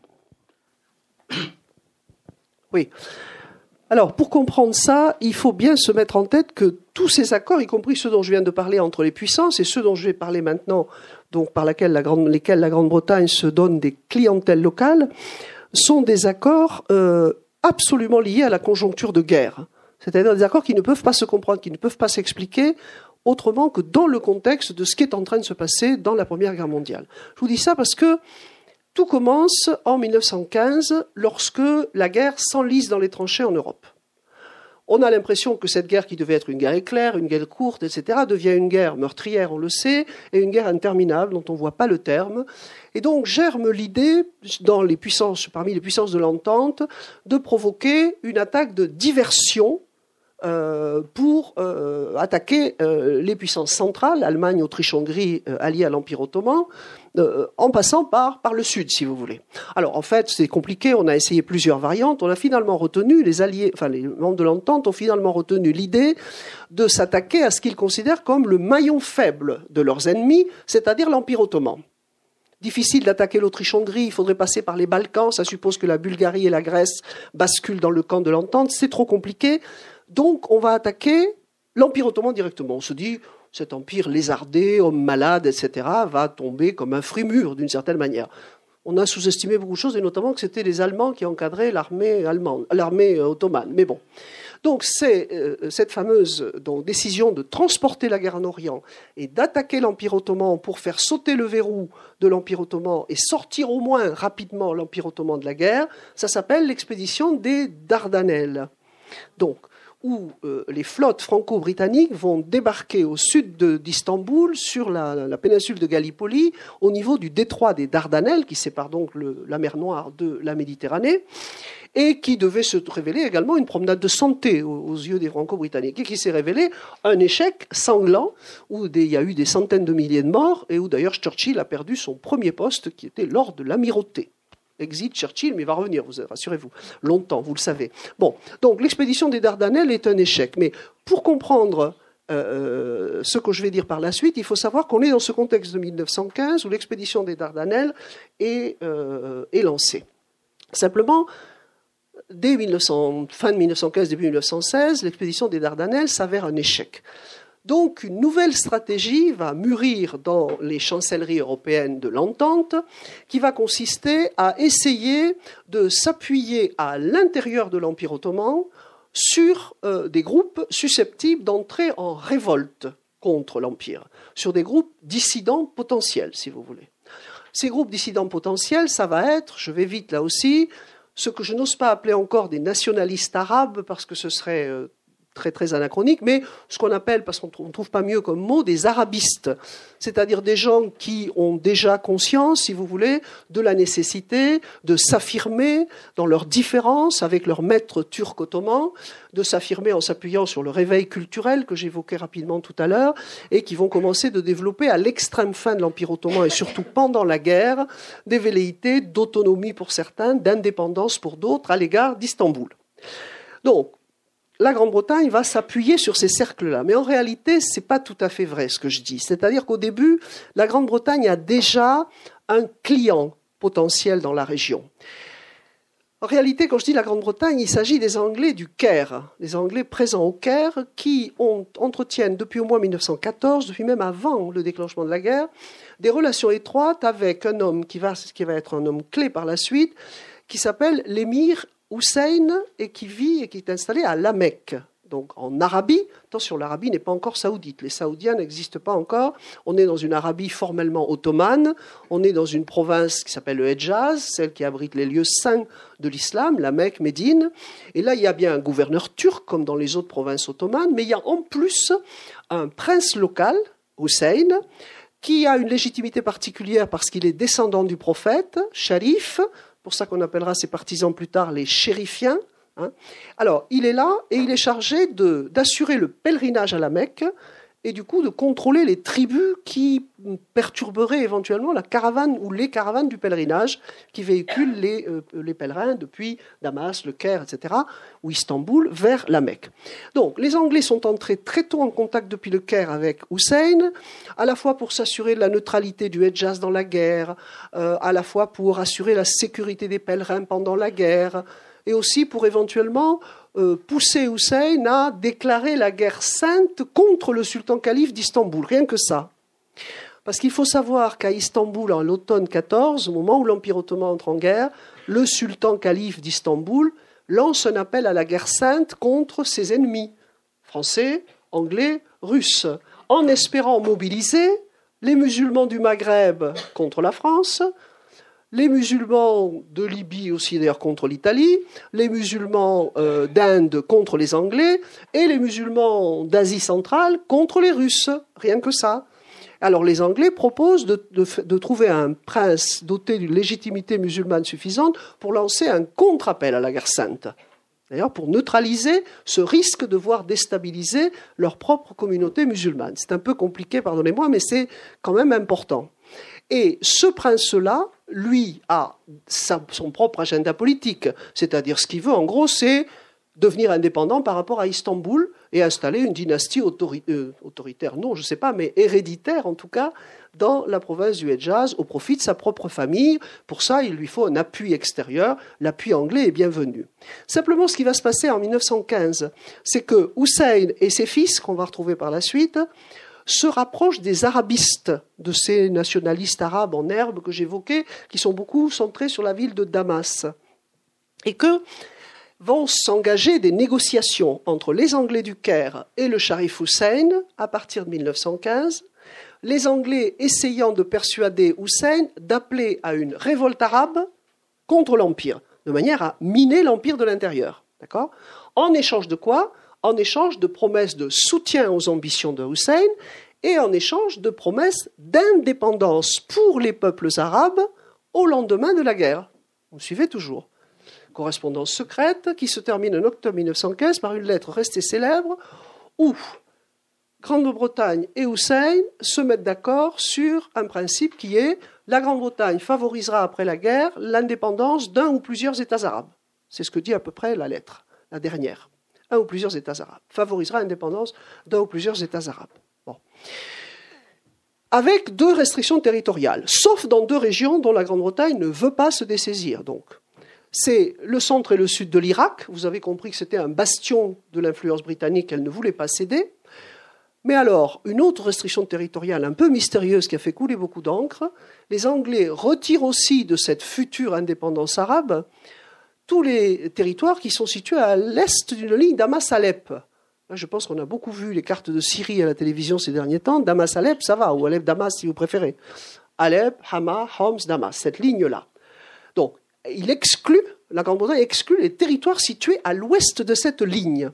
[COUGHS] Oui. Alors, pour comprendre ça, il faut bien se mettre en tête que tous ces accords, y compris ceux dont je viens de parler entre les puissances et ceux dont je vais parler maintenant, donc par lesquels la Grande-Bretagne se donne des clientèles locales, sont des accords euh, absolument liés à la conjoncture de guerre. C'est-à-dire des accords qui ne peuvent pas se comprendre, qui ne peuvent pas s'expliquer autrement que dans le contexte de ce qui est en train de se passer dans la Première Guerre mondiale. Je vous dis ça parce que tout commence en 1915 lorsque la guerre s'enlise dans les tranchées en Europe. On a l'impression que cette guerre qui devait être une guerre éclair, une guerre courte, etc., devient une guerre meurtrière, on le sait, et une guerre interminable dont on ne voit pas le terme. Et donc germe l'idée, dans les puissances, parmi les puissances de l'entente, de provoquer une attaque de diversion euh, pour euh, attaquer euh, les puissances centrales, Allemagne, Autriche, Hongrie, alliées à l'Empire ottoman, en passant par, par le sud, si vous voulez. Alors en fait, c'est compliqué, on a essayé plusieurs variantes, on a finalement retenu, les alliés, enfin les membres de l'entente ont finalement retenu l'idée de s'attaquer à ce qu'ils considèrent comme le maillon faible de leurs ennemis, c'est-à-dire l'Empire ottoman. Difficile d'attaquer l'Autriche-Hongrie, il faudrait passer par les Balkans, ça suppose que la Bulgarie et la Grèce basculent dans le camp de l'entente, c'est trop compliqué. Donc on va attaquer l'Empire ottoman directement. On se dit, cet empire lézardé, homme malade, etc., va tomber comme un frimur d'une certaine manière. On a sous-estimé beaucoup de choses, et notamment que c'était les Allemands qui encadraient l'armée allemande, l'armée euh, ottomane. Mais bon. Donc c'est euh, cette fameuse décision de transporter la guerre en Orient et d'attaquer l'Empire ottoman pour faire sauter le verrou de l'Empire ottoman et sortir au moins rapidement l'Empire ottoman de la guerre, ça s'appelle l'expédition des Dardanelles. Donc où euh, les flottes franco-britanniques vont débarquer au sud d'Istanbul, sur la, péninsule de Gallipoli, au niveau du détroit des Dardanelles, qui sépare donc la mer Noire de la Méditerranée, et qui devait se révéler également une promenade de santé aux, yeux des franco-britanniques, et qui s'est révélé un échec sanglant, où il y a eu des centaines de milliers de morts, et où d'ailleurs Churchill a perdu son premier poste, qui était lors de l'amirauté exit Churchill, mais il va revenir, vous rassurez-vous, longtemps, vous le savez. Bon, donc l'expédition des Dardanelles est un échec, mais pour comprendre euh, euh, ce que je vais dire par la suite, il faut savoir qu'on est dans ce contexte de 1915 où l'expédition des Dardanelles est, euh, lancée. Simplement, dès 1900, fin de 1915, début 1916, l'expédition des Dardanelles s'avère un échec. Donc une nouvelle stratégie va mûrir dans les chancelleries européennes de l'entente qui va consister à essayer de s'appuyer à l'intérieur de l'Empire ottoman sur euh, des groupes susceptibles d'entrer en révolte contre l'Empire, sur des groupes dissidents potentiels, si vous voulez. Ces groupes dissidents potentiels, ça va être, je vais vite là aussi, ce que je n'ose pas appeler encore des nationalistes arabes, parce que ce serait euh, très très anachronique, mais ce qu'on appelle, parce qu'on ne trouve pas mieux comme mot, des arabistes, c'est-à-dire des gens qui ont déjà conscience, si vous voulez, de la nécessité de s'affirmer dans leurs différences avec leur maître turc ottoman, de s'affirmer en s'appuyant sur le réveil culturel que j'évoquais rapidement tout à l'heure, et qui vont commencer de développer à l'extrême fin de l'Empire ottoman et surtout pendant la guerre des velléités d'autonomie pour certains, d'indépendance pour d'autres à l'égard d'Istanbul. Donc, la Grande-Bretagne va s'appuyer sur ces cercles-là. Mais en réalité, ce n'est pas tout à fait vrai ce que je dis. C'est-à-dire qu'au début, la Grande-Bretagne a déjà un client potentiel dans la région. En réalité, quand je dis la Grande-Bretagne, il s'agit des Anglais du Caire, des Anglais présents au Caire, qui entretiennent depuis au moins 1914, depuis même avant le déclenchement de la guerre, des relations étroites avec un homme qui va, qui va être un homme clé par la suite, qui s'appelle l'émir Hussein et qui vit et qui est installé à La Mecque, donc en Arabie. Attention, l'Arabie n'est pas encore saoudite. Les Saoudiens n'existent pas encore. On est dans une Arabie formellement ottomane. On est dans une province qui s'appelle le Hedjaz, celle qui abrite les lieux saints de l'islam, la Mecque, Médine. Et là, il y a bien un gouverneur turc, comme dans les autres provinces ottomanes, mais il y a en plus un prince local, Hussein, qui a une légitimité particulière parce qu'il est descendant du prophète, Sharif, pour ça qu'on appellera ses partisans plus tard les chérifiens. Hein. Alors, il est là et il est chargé d'assurer le pèlerinage à la Mecque et du coup de contrôler les tribus qui perturberaient éventuellement la caravane ou les caravanes du pèlerinage qui véhiculent les, euh, pèlerins depuis Damas, le Caire, etc., ou Istanbul, vers la Mecque. Donc les Anglais sont entrés très tôt en contact depuis le Caire avec Hussein, à la fois pour s'assurer de la neutralité du Hedjaz dans la guerre, euh, à la fois pour assurer la sécurité des pèlerins pendant la guerre, et aussi pour éventuellement euh, pousser Hussein à déclarer la guerre sainte contre le sultan calife d'Istanbul, rien que ça. Parce qu'il faut savoir qu'à Istanbul, en l'automne 14, au moment où l'Empire ottoman entre en guerre, le sultan calife d'Istanbul lance un appel à la guerre sainte contre ses ennemis, français, anglais, russes, en espérant mobiliser les musulmans du Maghreb contre la France, les musulmans de Libye aussi d'ailleurs contre l'Italie, les musulmans euh, d'Inde contre les Anglais et les musulmans d'Asie centrale contre les Russes, rien que ça. Alors les Anglais proposent de, de trouver un prince doté d'une légitimité musulmane suffisante pour lancer un contre-appel à la guerre sainte. D'ailleurs, pour neutraliser ce risque de voir déstabiliser leur propre communauté musulmane. C'est un peu compliqué, pardonnez-moi, mais c'est quand même important. Et ce prince-là, lui, a son propre agenda politique. C'est-à-dire, ce qu'il veut, en gros, c'est devenir indépendant par rapport à Istanbul et installer une dynastie euh, autoritaire, non, je ne sais pas, mais héréditaire en tout cas, dans la province du Hedjaz au profit de sa propre famille. Pour ça, il lui faut un appui extérieur. L'appui anglais est bienvenu. Simplement, ce qui va se passer en 1915, c'est que Hussein et ses fils, qu'on va retrouver par la suite, se rapproche des arabistes, de ces nationalistes arabes en herbe que j'évoquais, qui sont beaucoup centrés sur la ville de Damas. Et que vont s'engager des négociations entre les Anglais du Caire et le Sharif Hussein à partir de 1915, les Anglais essayant de persuader Hussein d'appeler à une révolte arabe contre l'Empire, de manière à miner l'Empire de l'intérieur. En échange de quoi en échange de promesses de soutien aux ambitions de Hussein et en échange de promesses d'indépendance pour les peuples arabes au lendemain de la guerre. Vous suivez toujours. Correspondance secrète qui se termine en octobre 1915 par une lettre restée célèbre où Grande-Bretagne et Hussein se mettent d'accord sur un principe qui est la Grande-Bretagne favorisera après la guerre l'indépendance d'un ou plusieurs États arabes. C'est ce que dit à peu près la lettre, la dernière un ou plusieurs États arabes, favorisera l'indépendance d'un ou plusieurs États arabes. Avec deux restrictions territoriales, sauf dans deux régions dont la Grande-Bretagne ne veut pas se dessaisir. Donc, c'est le centre et le sud de l'Irak. Vous avez compris que c'était un bastion de l'influence britannique qu'elle ne voulait pas céder. Mais alors, une autre restriction territoriale un peu mystérieuse qui a fait couler beaucoup d'encre, les Anglais retirent aussi de cette future indépendance arabe tous les territoires qui sont situés à l'est d'une ligne Damas-Alep. Je pense qu'on a beaucoup vu les cartes de Syrie à la télévision ces derniers temps. Damas-Alep, ça va, ou Alep-Damas si vous préférez. Alep, Hama, Homs, Damas, cette ligne-là. Donc, il exclut, la Grande-Bretagne exclut les territoires situés à l'ouest de cette ligne.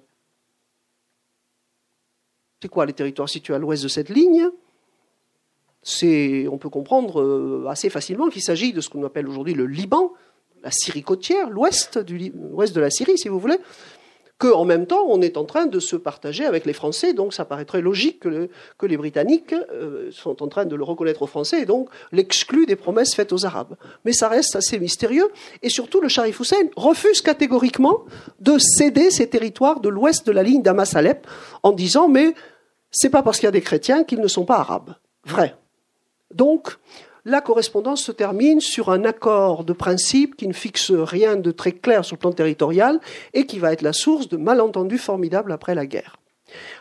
C'est quoi les territoires situés à l'ouest de cette ligne? On peut comprendre euh, assez facilement qu'il s'agit de ce qu'on appelle aujourd'hui le Liban, la Syrie côtière, l'ouest de la Syrie, si vous voulez, qu'en même temps, on est en train de se partager avec les Français. Donc, ça paraîtrait logique que, les Britanniques euh, sont en train de le reconnaître aux Français et donc l'excluent des promesses faites aux Arabes. Mais ça reste assez mystérieux. Et surtout, le Sharif Hussein refuse catégoriquement de céder ces territoires de l'ouest de la ligne Damas-Alep en disant mais c'est pas parce qu'il y a des chrétiens qu'ils ne sont pas arabes. Vrai. Donc, la correspondance se termine sur un accord de principe qui ne fixe rien de très clair sur le plan territorial et qui va être la source de malentendus formidables après la guerre.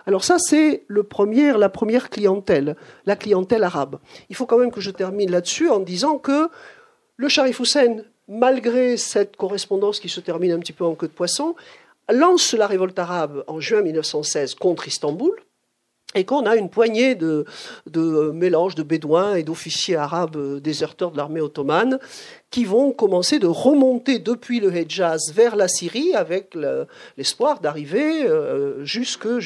Alors ça, c'est la première clientèle, la clientèle arabe. Il faut quand même que je termine là-dessus en disant que le Sharif Hussein, malgré cette correspondance qui se termine un petit peu en queue de poisson, lance la révolte arabe en juin 1916 contre Istanbul, et qu'on a une poignée de, mélanges de bédouins et d'officiers arabes euh, déserteurs de l'armée ottomane qui vont commencer de remonter depuis le Hejaz vers la Syrie avec l'espoir d'arriver euh, jusqu'au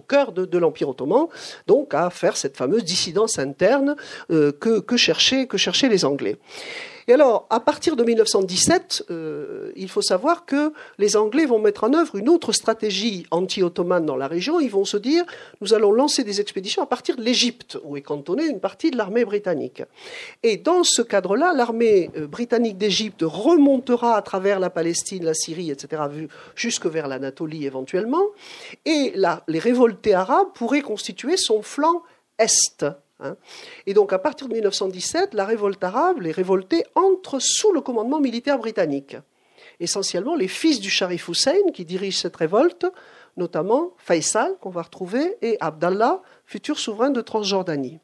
cœur de, l'Empire ottoman, donc à faire cette fameuse dissidence interne euh, que cherchaient les Anglais. Et alors, à partir de 1917, euh, il faut savoir que les Anglais vont mettre en œuvre une autre stratégie anti-ottomane dans la région. Ils vont se dire, nous allons lancer des expéditions à partir de l'Égypte, où est cantonnée une partie de l'armée britannique. Et dans ce cadre-là, l'armée euh, britannique d'Égypte remontera à travers la Palestine, la Syrie, etc., jusque vers l'Anatolie éventuellement. Et les révoltés arabes pourraient constituer son flanc est. Hein. Et donc, à partir de 1917, la révolte arabe, les révoltés, entrent sous le commandement militaire britannique. Essentiellement, les fils du Sharif Hussein qui dirigent cette révolte, notamment Faisal, qu'on va retrouver, et Abdallah, futur souverain de Transjordanie.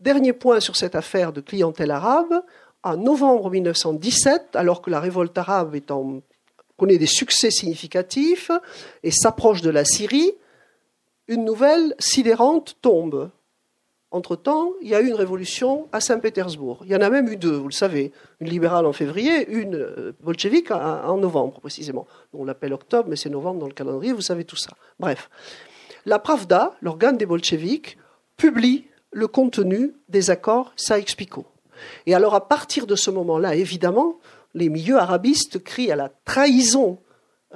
Dernier point sur cette affaire de clientèle arabe, en novembre 1917, alors que la révolte arabe connaît des succès significatifs et s'approche de la Syrie, une nouvelle sidérante tombe. Entre-temps, il y a eu une révolution à Saint-Pétersbourg. Il y en a même eu deux, vous le savez. Une libérale en février, une euh, bolchevique en novembre, précisément. On l'appelle octobre, mais c'est novembre dans le calendrier, vous savez tout ça. Bref. La Pravda, l'organe des bolcheviques, publie le contenu des accords Saïx-Picot. Et alors, à partir de ce moment-là, évidemment, les milieux arabistes crient à la trahison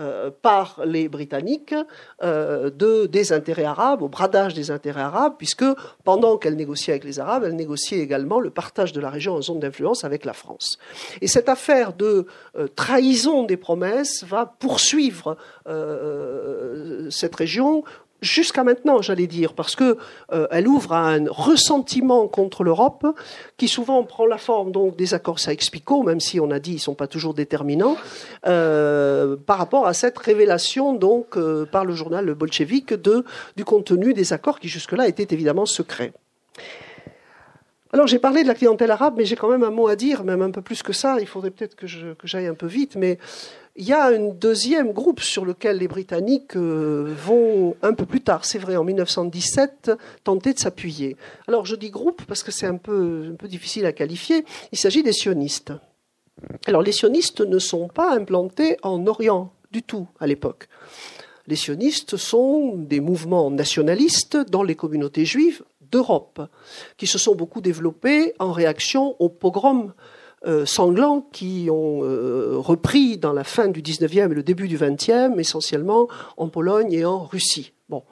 euh, par les Britanniques euh, de, des intérêts arabes, au bradage des intérêts arabes, puisque pendant qu'elle négociait avec les Arabes, elle négociait également le partage de la région en zone d'influence avec la France. Et cette affaire de euh, trahison des promesses va poursuivre cette région jusqu'à maintenant, j'allais dire, parce que euh, elle ouvre à un ressentiment contre l'Europe qui souvent prend la forme donc des accords Sykes-Picot, même si on a dit ils sont pas toujours déterminants, euh, par rapport à cette révélation donc euh, par le journal bolchevique du contenu des accords qui jusque-là étaient évidemment secrets. Alors j'ai parlé de la clientèle arabe, mais j'ai quand même un mot à dire, même un peu plus que ça. Il faudrait peut-être que j'aille un peu vite, mais il y a un deuxième groupe sur lequel les Britanniques euh, vont un peu plus tard, c'est vrai, en 1917, tenter de s'appuyer. Alors je dis groupe parce que c'est un peu, un peu difficile à qualifier. Il s'agit des sionistes. Alors les sionistes ne sont pas implantés en Orient du tout à l'époque. Les sionistes sont des mouvements nationalistes dans les communautés juives d'Europe, qui se sont beaucoup développés en réaction aux pogroms euh, sanglants qui ont euh, repris dans la fin du 19e et le début du 20e, essentiellement en Pologne et en Russie. Bon.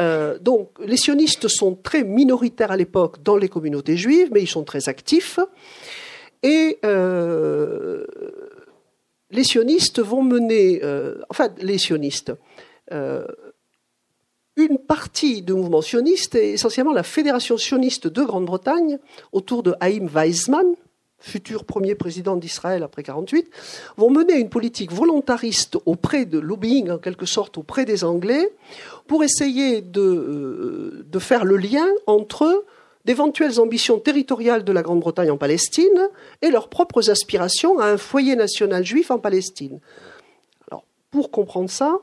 Euh, donc, les sionistes sont très minoritaires à l'époque dans les communautés juives, mais ils sont très actifs. Et les sionistes vont mener, enfin, les sionistes, une partie du mouvement sioniste est essentiellement la Fédération sioniste de Grande-Bretagne, autour de Haïm Weizmann, futur premier président d'Israël après 48, vont mener une politique volontariste auprès de lobbying en quelque sorte auprès des Anglais pour essayer de, euh, de faire le lien entre d'éventuelles ambitions territoriales de la Grande-Bretagne en Palestine et leurs propres aspirations à un foyer national juif en Palestine. Alors, pour comprendre ça,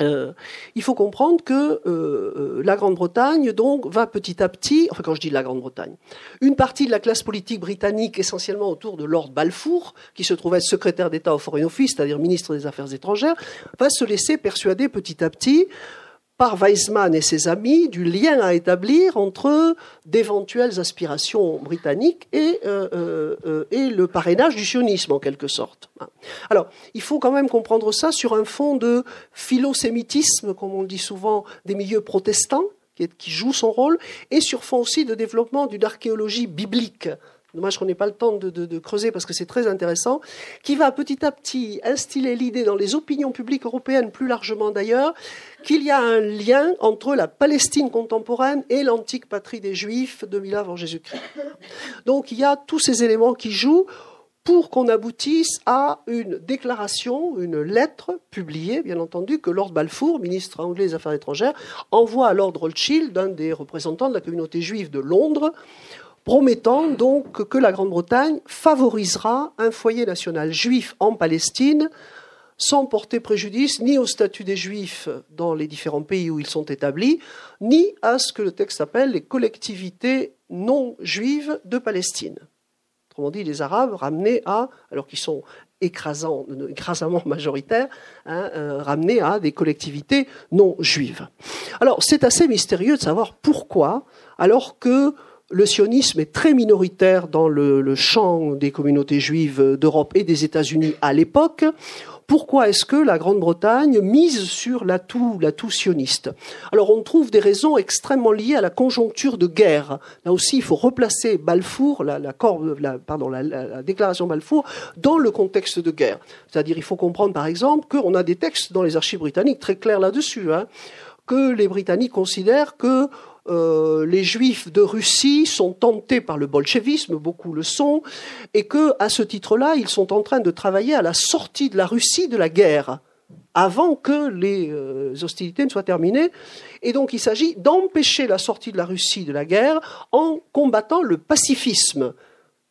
euh, il faut comprendre que euh, euh, la Grande-Bretagne donc va petit à petit, enfin quand je dis la Grande-Bretagne, une partie de la classe politique britannique, essentiellement autour de Lord Balfour, qui se trouvait secrétaire d'État au Foreign Office, c'est-à-dire ministre des Affaires étrangères, va se laisser persuader petit à petit par Weizmann et ses amis du lien à établir entre d'éventuelles aspirations britanniques et, euh, euh, euh, et le parrainage du sionisme en quelque sorte. Alors, il faut quand même comprendre ça sur un fond de philosémitisme, comme on le dit souvent, des milieux protestants, qui, qui joue son rôle, et sur fond aussi de développement d'une archéologie biblique dommage qu'on n'ait pas le temps de, creuser parce que c'est très intéressant, qui va petit à petit instiller l'idée dans les opinions publiques européennes, plus largement d'ailleurs, qu'il y a un lien entre la Palestine contemporaine et l'antique patrie des Juifs de mille avant Jésus-Christ. Donc il y a tous ces éléments qui jouent pour qu'on aboutisse à une déclaration, une lettre publiée, bien entendu, que Lord Balfour, ministre anglais des Affaires étrangères, envoie à Lord Rothschild, un des représentants de la communauté juive de Londres, promettant donc que la Grande-Bretagne favorisera un foyer national juif en Palestine sans porter préjudice ni au statut des juifs dans les différents pays où ils sont établis, ni à ce que le texte appelle les collectivités non juives de Palestine. Autrement dit, les Arabes ramenés à, alors qu'ils sont écrasant, [LAUGHS] écrasamment majoritaires, hein, euh, ramenés à des collectivités non juives. Alors c'est assez mystérieux de savoir pourquoi, alors que le sionisme est très minoritaire dans le, champ des communautés juives d'Europe et des États-Unis à l'époque. Pourquoi est-ce que la Grande-Bretagne mise sur l'atout, l'atout sioniste? Alors on trouve des raisons extrêmement liées à la conjoncture de guerre. Là aussi, il faut replacer Balfour, la, pardon, la, déclaration Balfour, dans le contexte de guerre. C'est-à-dire, il faut comprendre par exemple qu'on a des textes dans les archives britanniques très clairs là-dessus, hein, que les Britanniques considèrent que euh, les juifs de Russie sont tentés par le bolchevisme, beaucoup le sont, et que, à ce titre-là, ils sont en train de travailler à la sortie de la Russie de la guerre, avant que les euh, hostilités ne soient terminées. Et donc, il s'agit d'empêcher la sortie de la Russie de la guerre en combattant le pacifisme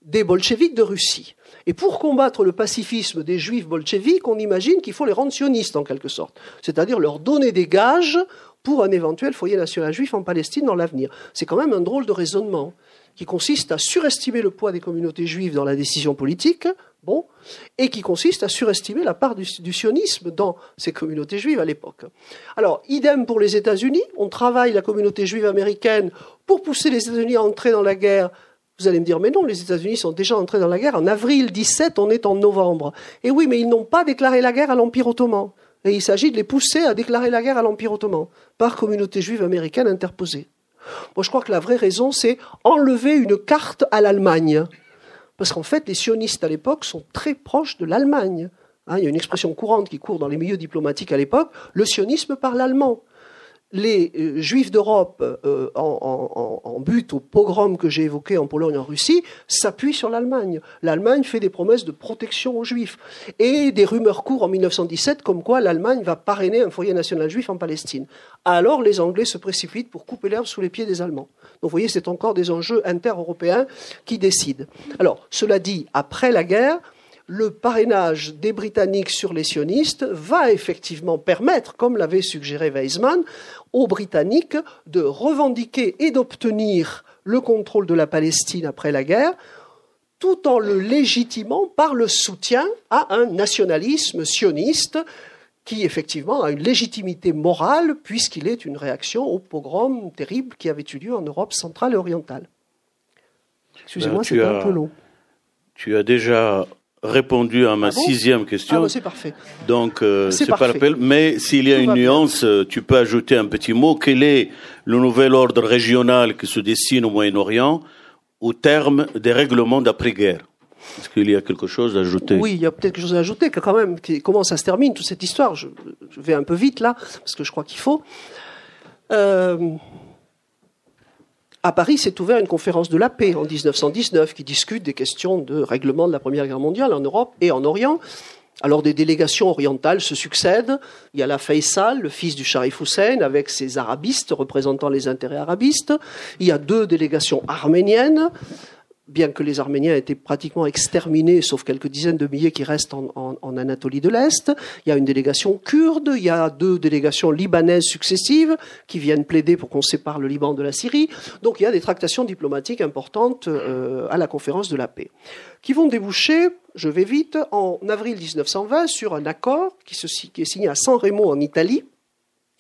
des bolcheviks de Russie. Et pour combattre le pacifisme des juifs bolcheviks, on imagine qu'il faut les rendre sionistes en quelque sorte, c'est-à-dire leur donner des gages pour un éventuel foyer national juif en Palestine dans l'avenir. C'est quand même un drôle de raisonnement qui consiste à surestimer le poids des communautés juives dans la décision politique, bon, et qui consiste à surestimer la part du, sionisme dans ces communautés juives à l'époque. Alors, idem pour les États-Unis, on travaille la communauté juive américaine pour pousser les États-Unis à entrer dans la guerre. Vous allez me dire, mais non, les États-Unis sont déjà entrés dans la guerre en avril 17, on est en novembre. Et oui, mais ils n'ont pas déclaré la guerre à l'Empire ottoman. Et il s'agit de les pousser à déclarer la guerre à l'Empire ottoman par communauté juive américaine interposée. Moi, je crois que la vraie raison, c'est enlever une carte à l'Allemagne. Parce qu'en fait, les sionistes à l'époque sont très proches de l'Allemagne. Hein, il y a une expression courante qui court dans les milieux diplomatiques à l'époque, le sionisme parle allemand les euh, juifs d'Europe euh, en, but au pogrom que j'ai évoqué en Pologne et en Russie s'appuient sur l'Allemagne. L'Allemagne fait des promesses de protection aux juifs. Et des rumeurs courent en 1917 comme quoi l'Allemagne va parrainer un foyer national juif en Palestine. Alors les Anglais se précipitent pour couper l'herbe sous les pieds des Allemands. Donc vous voyez, c'est encore des enjeux inter-européens qui décident. Alors, cela dit, après la guerre, le parrainage des Britanniques sur les sionistes va effectivement permettre, comme l'avait suggéré Weizmann, aux Britanniques de revendiquer et d'obtenir le contrôle de la Palestine après la guerre, tout en le légitimant par le soutien à un nationalisme sioniste qui effectivement a une légitimité morale puisqu'il est une réaction au pogrom terrible qui avait eu lieu en Europe centrale et orientale. Excusez-moi, ben, c'est un peu long. Tu as déjà répondu à ma ah sixième question. Ah c'est parfait. Donc euh, c'est pas l'appel. Mais s'il y a une nuance, euh, tu peux ajouter un petit mot. Quel est le nouvel ordre régional qui se dessine au Moyen-Orient au terme des règlements d'après-guerre? Est-ce qu'il y a quelque chose à ajouter? Oui, il y a peut-être quelque chose à ajouter. Quand même, comment ça se termine toute cette histoire? Je, je, vais un peu vite là parce que je crois qu'il faut. Euh, à Paris s'est ouverte une conférence de la paix en 1919 qui discute des questions de règlement de la Première Guerre mondiale en Europe et en Orient. Alors des délégations orientales se succèdent. Il y a la Faisal, le fils du Sharif Hussein, avec ses arabistes représentant les intérêts arabistes. Il y a deux délégations arméniennes bien que les Arméniens aient été pratiquement exterminés, sauf quelques dizaines de milliers qui restent en, Anatolie de l'Est. Il y a une délégation kurde, il y a deux délégations libanaises successives qui viennent plaider pour qu'on sépare le Liban de la Syrie. Donc il y a des tractations diplomatiques importantes euh, à la conférence de la paix, qui vont déboucher, je vais vite, en avril 1920 sur un accord qui, qui est signé à San Remo en Italie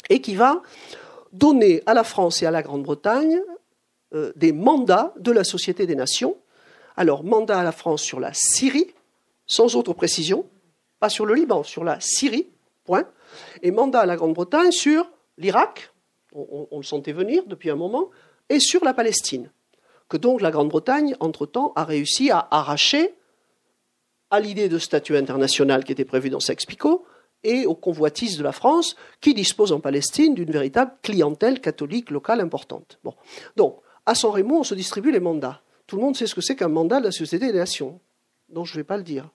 et qui va donner à la France et à la Grande-Bretagne euh, des mandats de la Société des Nations. Alors, mandat à la France sur la Syrie, sans autre précision, pas sur le Liban, sur la Syrie, point, et mandat à la Grande-Bretagne sur l'Irak, on, le sentait venir depuis un moment, et sur la Palestine, que donc la Grande-Bretagne, entre-temps, a réussi à arracher à l'idée de statut international qui était prévue dans Sex-Picot, et aux convoitises de la France, qui dispose en Palestine d'une véritable clientèle catholique locale importante. Bon. Donc, à San Remo, on se distribue les mandats. Tout le monde sait ce que c'est qu'un mandat de la Société des Nations. Donc je ne vais pas le dire.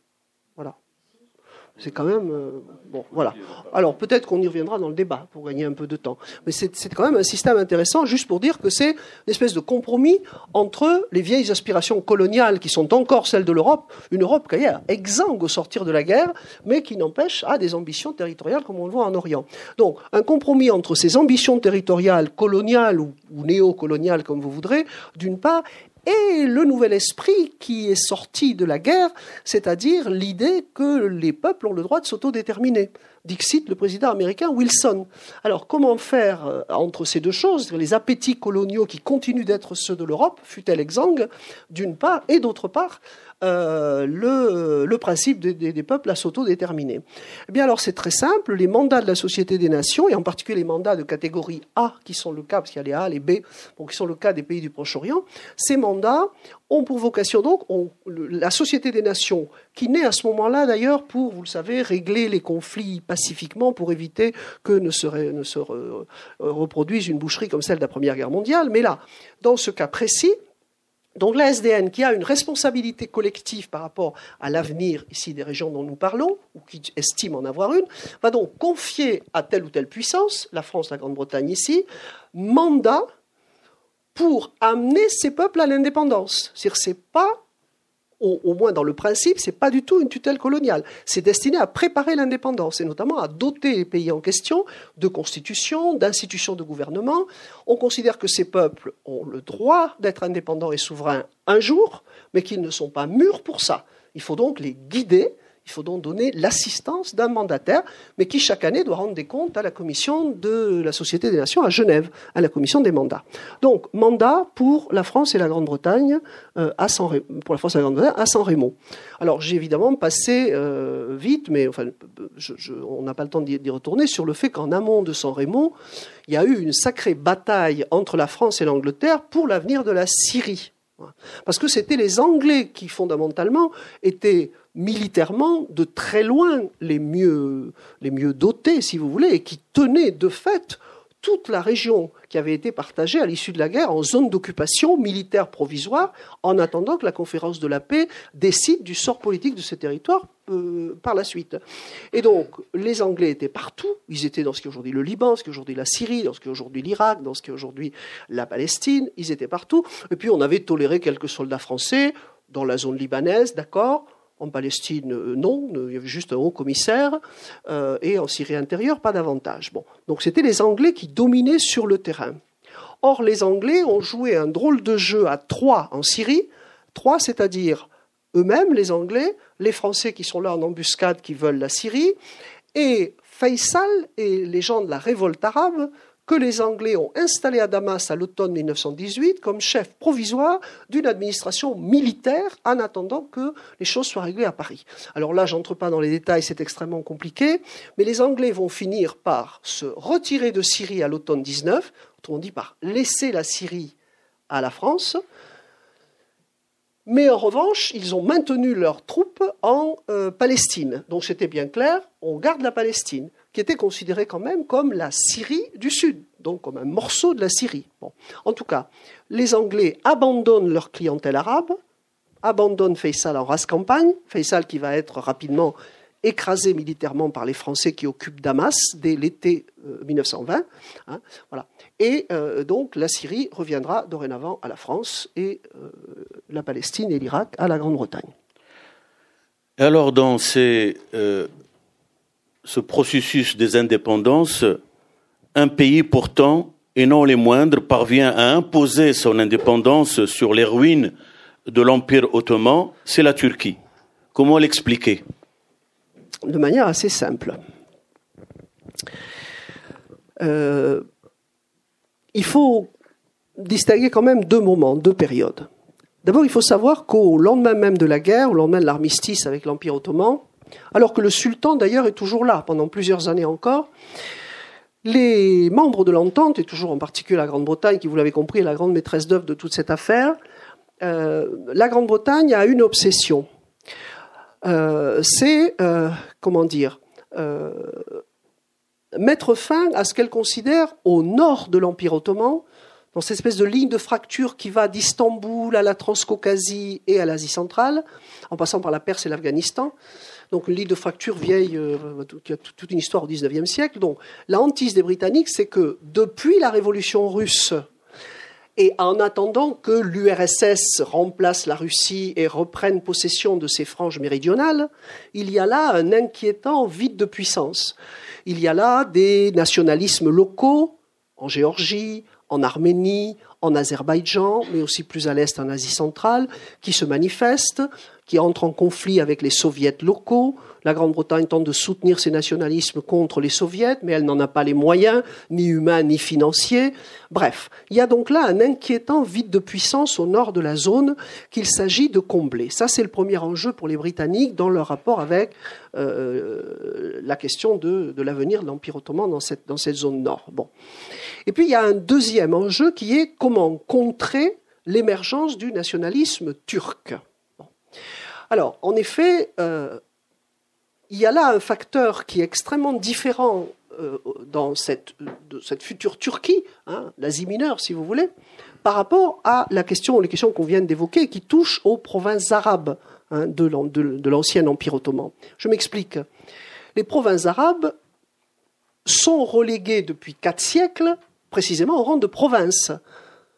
C'est quand même. Euh, bon, voilà. Alors peut-être qu'on y reviendra dans le débat pour gagner un peu de temps. Mais c'est quand même un système intéressant, juste pour dire que c'est une espèce de compromis entre les vieilles aspirations coloniales qui sont encore celles de l'Europe, une Europe qui est exsangue au sortir de la guerre, mais qui n'empêche à des ambitions territoriales comme on le voit en Orient. Donc un compromis entre ces ambitions territoriales, coloniales ou, ou néocoloniales comme vous voudrez, d'une part, et le nouvel esprit qui est sorti de la guerre, c'est-à-dire l'idée que les peuples ont le droit de s'autodéterminer. Dixit le président américain Wilson. Alors comment faire euh, entre ces deux choses, les appétits coloniaux qui continuent d'être ceux de l'Europe, fut-elle exsangue, d'une part, et d'autre part, euh, le, principe des, peuples à s'autodéterminer. Eh bien alors c'est très simple, les mandats de la Société des Nations, et en particulier les mandats de catégorie A, qui sont le cas, parce qu'il y a les A, les B, qui sont le cas des pays du Proche-Orient, ces mandats ont pour vocation donc, la Société des Nations, qui naît à ce moment-là d'ailleurs pour, vous le savez, régler les conflits pacifiquement, pour éviter que ne se, se reproduise une boucherie comme celle de la Première Guerre mondiale, mais là, dans ce cas précis, donc la SDN, qui a une responsabilité collective par rapport à l'avenir ici des régions dont nous parlons, ou qui estime en avoir une, va donc confier à telle ou telle puissance, la France, la Grande-Bretagne ici, mandat pour amener ces peuples à l'indépendance. C'est-à-dire c'est pas au, moins dans le principe, c'est pas du tout une tutelle coloniale. C'est destiné à préparer l'indépendance et notamment à doter les pays en question de constitutions, d'institutions de gouvernement. On considère que ces peuples ont le droit d'être indépendants et souverains un jour, mais qu'ils ne sont pas mûrs pour ça. Il faut donc les guider il faut donc donner l'assistance d'un mandataire, mais qui chaque année doit rendre des comptes à la commission de la Société des Nations à Genève, à la commission des mandats. Donc mandat pour la France et la Grande-Bretagne euh, à San San Remo. Alors j'ai évidemment passé euh, vite, mais on n'a pas le temps d'y retourner sur le fait qu'en amont de San Remo, il y a eu une sacrée bataille entre la France et l'Angleterre pour l'avenir de la Syrie. Parce que c'était les Anglais qui, fondamentalement, étaient militairement de très loin les mieux, les mieux dotés, si vous voulez, et qui tenaient de fait toute la région qui avait été partagée à l'issue de la guerre en zone d'occupation militaire provisoire, en attendant que la conférence de la paix décide du sort politique de ces territoires euh, par la suite. Et donc, les Anglais étaient partout. Ils étaient dans ce qui est aujourd'hui le Liban, ce qui est aujourd'hui la Syrie, dans ce qui est aujourd'hui l'Irak, dans ce qui est aujourd'hui la Palestine. Ils étaient partout. Et puis, on avait toléré quelques soldats français dans la zone libanaise, d'accord? En Palestine, euh, non, il y avait juste un haut commissaire, euh, et en Syrie intérieure, pas davantage. Bon. Donc c'était les Anglais qui dominaient sur le terrain. Or, les Anglais ont joué un drôle de jeu à trois en Syrie, trois, c'est-à-dire eux-mêmes, les Anglais, les Français qui sont là en embuscade, qui veulent la Syrie, et Faisal et les gens de la révolte arabe que les Anglais ont installé à Damas à l'automne 1918 comme chef provisoire d'une administration militaire en attendant que les choses soient réglées à Paris. Alors là, j'entre pas dans les détails, c'est extrêmement compliqué, mais les Anglais vont finir par se retirer de Syrie à l'automne 19, autrement dit par laisser la Syrie à la France, mais en revanche, ils ont maintenu leurs troupes en euh, Palestine. Donc c'était bien clair, on garde la Palestine qui était considérée quand même comme la Syrie du Sud, donc comme un morceau de la Syrie. En tout cas, les Anglais abandonnent leur clientèle arabe, abandonnent Faisal en race campagne, Faisal qui va être rapidement écrasée militairement par les Français qui occupent Damas dès l'été 1920. Hein, voilà. Et donc la Syrie reviendra dorénavant à la France et la Palestine et l'Irak à la Grande-Bretagne. Alors dans ces, ce processus des indépendances, un pays pourtant, et non les moindres, parvient à imposer son indépendance sur les ruines de l'Empire ottoman, c'est la Turquie. Comment l'expliquer? De manière assez simple. Euh, il faut distinguer quand même deux moments, deux périodes. D'abord, il faut savoir qu'au lendemain même de la guerre, au lendemain de l'armistice avec l'Empire ottoman, alors que le sultan d'ailleurs est toujours là pendant plusieurs années encore, les membres de l'entente, et toujours en particulier la Grande-Bretagne, qui vous l'avez compris est la grande maîtresse d'œuvre de toute cette affaire, euh, la Grande-Bretagne a une obsession. Euh, c'est, euh, comment dire, mettre fin à ce qu'elle considère au nord de l'Empire ottoman, dans cette espèce de ligne de fracture qui va d'Istanbul à la Transcaucasie et à l'Asie centrale, en passant par la Perse et l'Afghanistan. Donc ligne de fracture vieille, qui a toute une histoire au XIXe siècle. Donc la hantise des Britanniques, c'est que depuis la révolution russe et en attendant que l'URSS remplace la Russie et reprenne possession de ses franges méridionales, il y a là un inquiétant vide de puissance. Il y a là des nationalismes locaux en Géorgie, en Arménie, en Azerbaïdjan, mais aussi plus à l'est en Asie centrale, qui se manifestent, qui entrent en conflit avec les soviets locaux, la Grande-Bretagne tente de soutenir ces nationalismes contre les soviets, mais elle n'en a pas les moyens, ni humains ni financiers. Bref, il y a donc là un inquiétant vide de puissance au nord de la zone qu'il s'agit de combler. Ça, c'est le premier enjeu pour les Britanniques dans leur rapport avec euh, la question de, l'avenir de l'Empire ottoman dans cette, zone nord. Et puis, il y a un deuxième enjeu qui est comment contrer l'émergence du nationalisme turc. Alors, en effet, euh, il y a là un facteur qui est extrêmement différent euh, dans cette, future Turquie, hein, l'Asie mineure si vous voulez, par rapport à la question, les questions qu'on vient d'évoquer qui touchent aux provinces arabes hein, de l'ancien Empire ottoman. Je m'explique. Les provinces arabes sont reléguées depuis quatre siècles précisément au rang de provinces,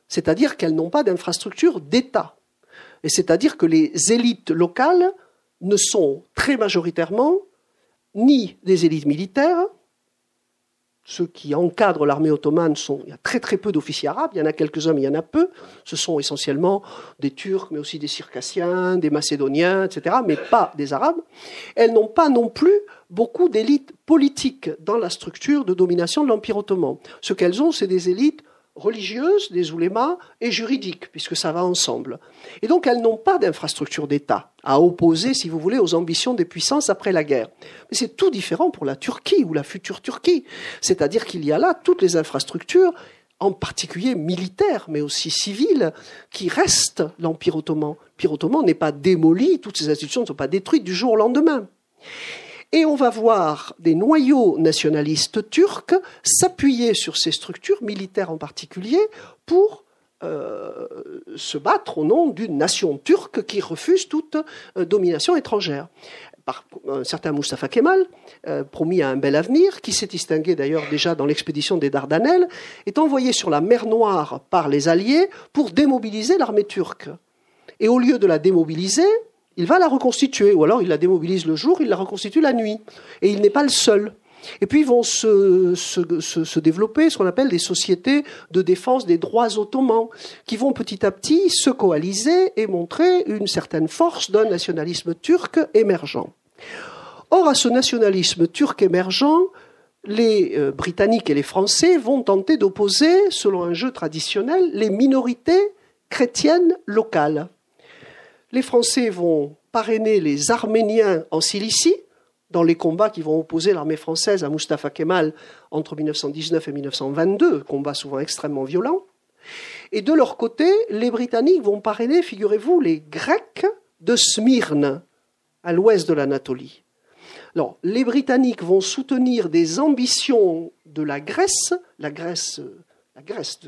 c'est-à-dire qu'elles n'ont pas d'infrastructure d'État. Et c'est-à-dire que les élites locales ne sont très majoritairement ni des élites militaires, ceux qui encadrent l'armée ottomane sont, il y a très très peu d'officiers arabes, il y en a quelques-uns mais il y en a peu, ce sont essentiellement des Turcs mais aussi des Circassiens, des Macédoniens, etc., mais pas des Arabes. Elles n'ont pas non plus beaucoup d'élites politiques dans la structure de domination de l'Empire ottoman. Ce qu'elles ont, c'est des élites religieuses, des oulémas, et juridiques, puisque ça va ensemble. Et donc elles n'ont pas d'infrastructure d'État à opposer, si vous voulez, aux ambitions des puissances après la guerre. Mais c'est tout différent pour la Turquie ou la future Turquie. C'est-à-dire qu'il y a là toutes les infrastructures, en particulier militaires, mais aussi civiles, qui restent l'Empire ottoman. L'Empire ottoman n'est pas démoli, toutes ces institutions ne sont pas détruites du jour au lendemain. Et on va voir des noyaux nationalistes turcs s'appuyer sur ces structures militaires en particulier pour euh, se battre au nom d'une nation turque qui refuse toute euh, domination étrangère. Un certain Mustafa Kemal, euh, promis à un bel avenir, qui s'est distingué d'ailleurs déjà dans l'expédition des Dardanelles, est envoyé sur la mer Noire par les Alliés pour démobiliser l'armée turque. Et au lieu de la démobiliser, il va la reconstituer, ou alors il la démobilise le jour, il la reconstitue la nuit. Et il n'est pas le seul. Et puis vont se, développer ce qu'on appelle des sociétés de défense des droits ottomans, qui vont petit à petit se coaliser et montrer une certaine force d'un nationalisme turc émergent. Or, à ce nationalisme turc émergent, les euh, Britanniques et les Français vont tenter d'opposer, selon un jeu traditionnel, les minorités chrétiennes locales les Français vont parrainer les Arméniens en Cilicie, dans les combats qui vont opposer l'armée française à Mustafa Kemal entre 1919 et 1922, combats souvent extrêmement violents. Et de leur côté, les Britanniques vont parrainer, figurez-vous, les Grecs de Smyrne, à l'ouest de l'Anatolie. Alors, les Britanniques vont soutenir des ambitions de la Grèce, la Grèce la Grèce,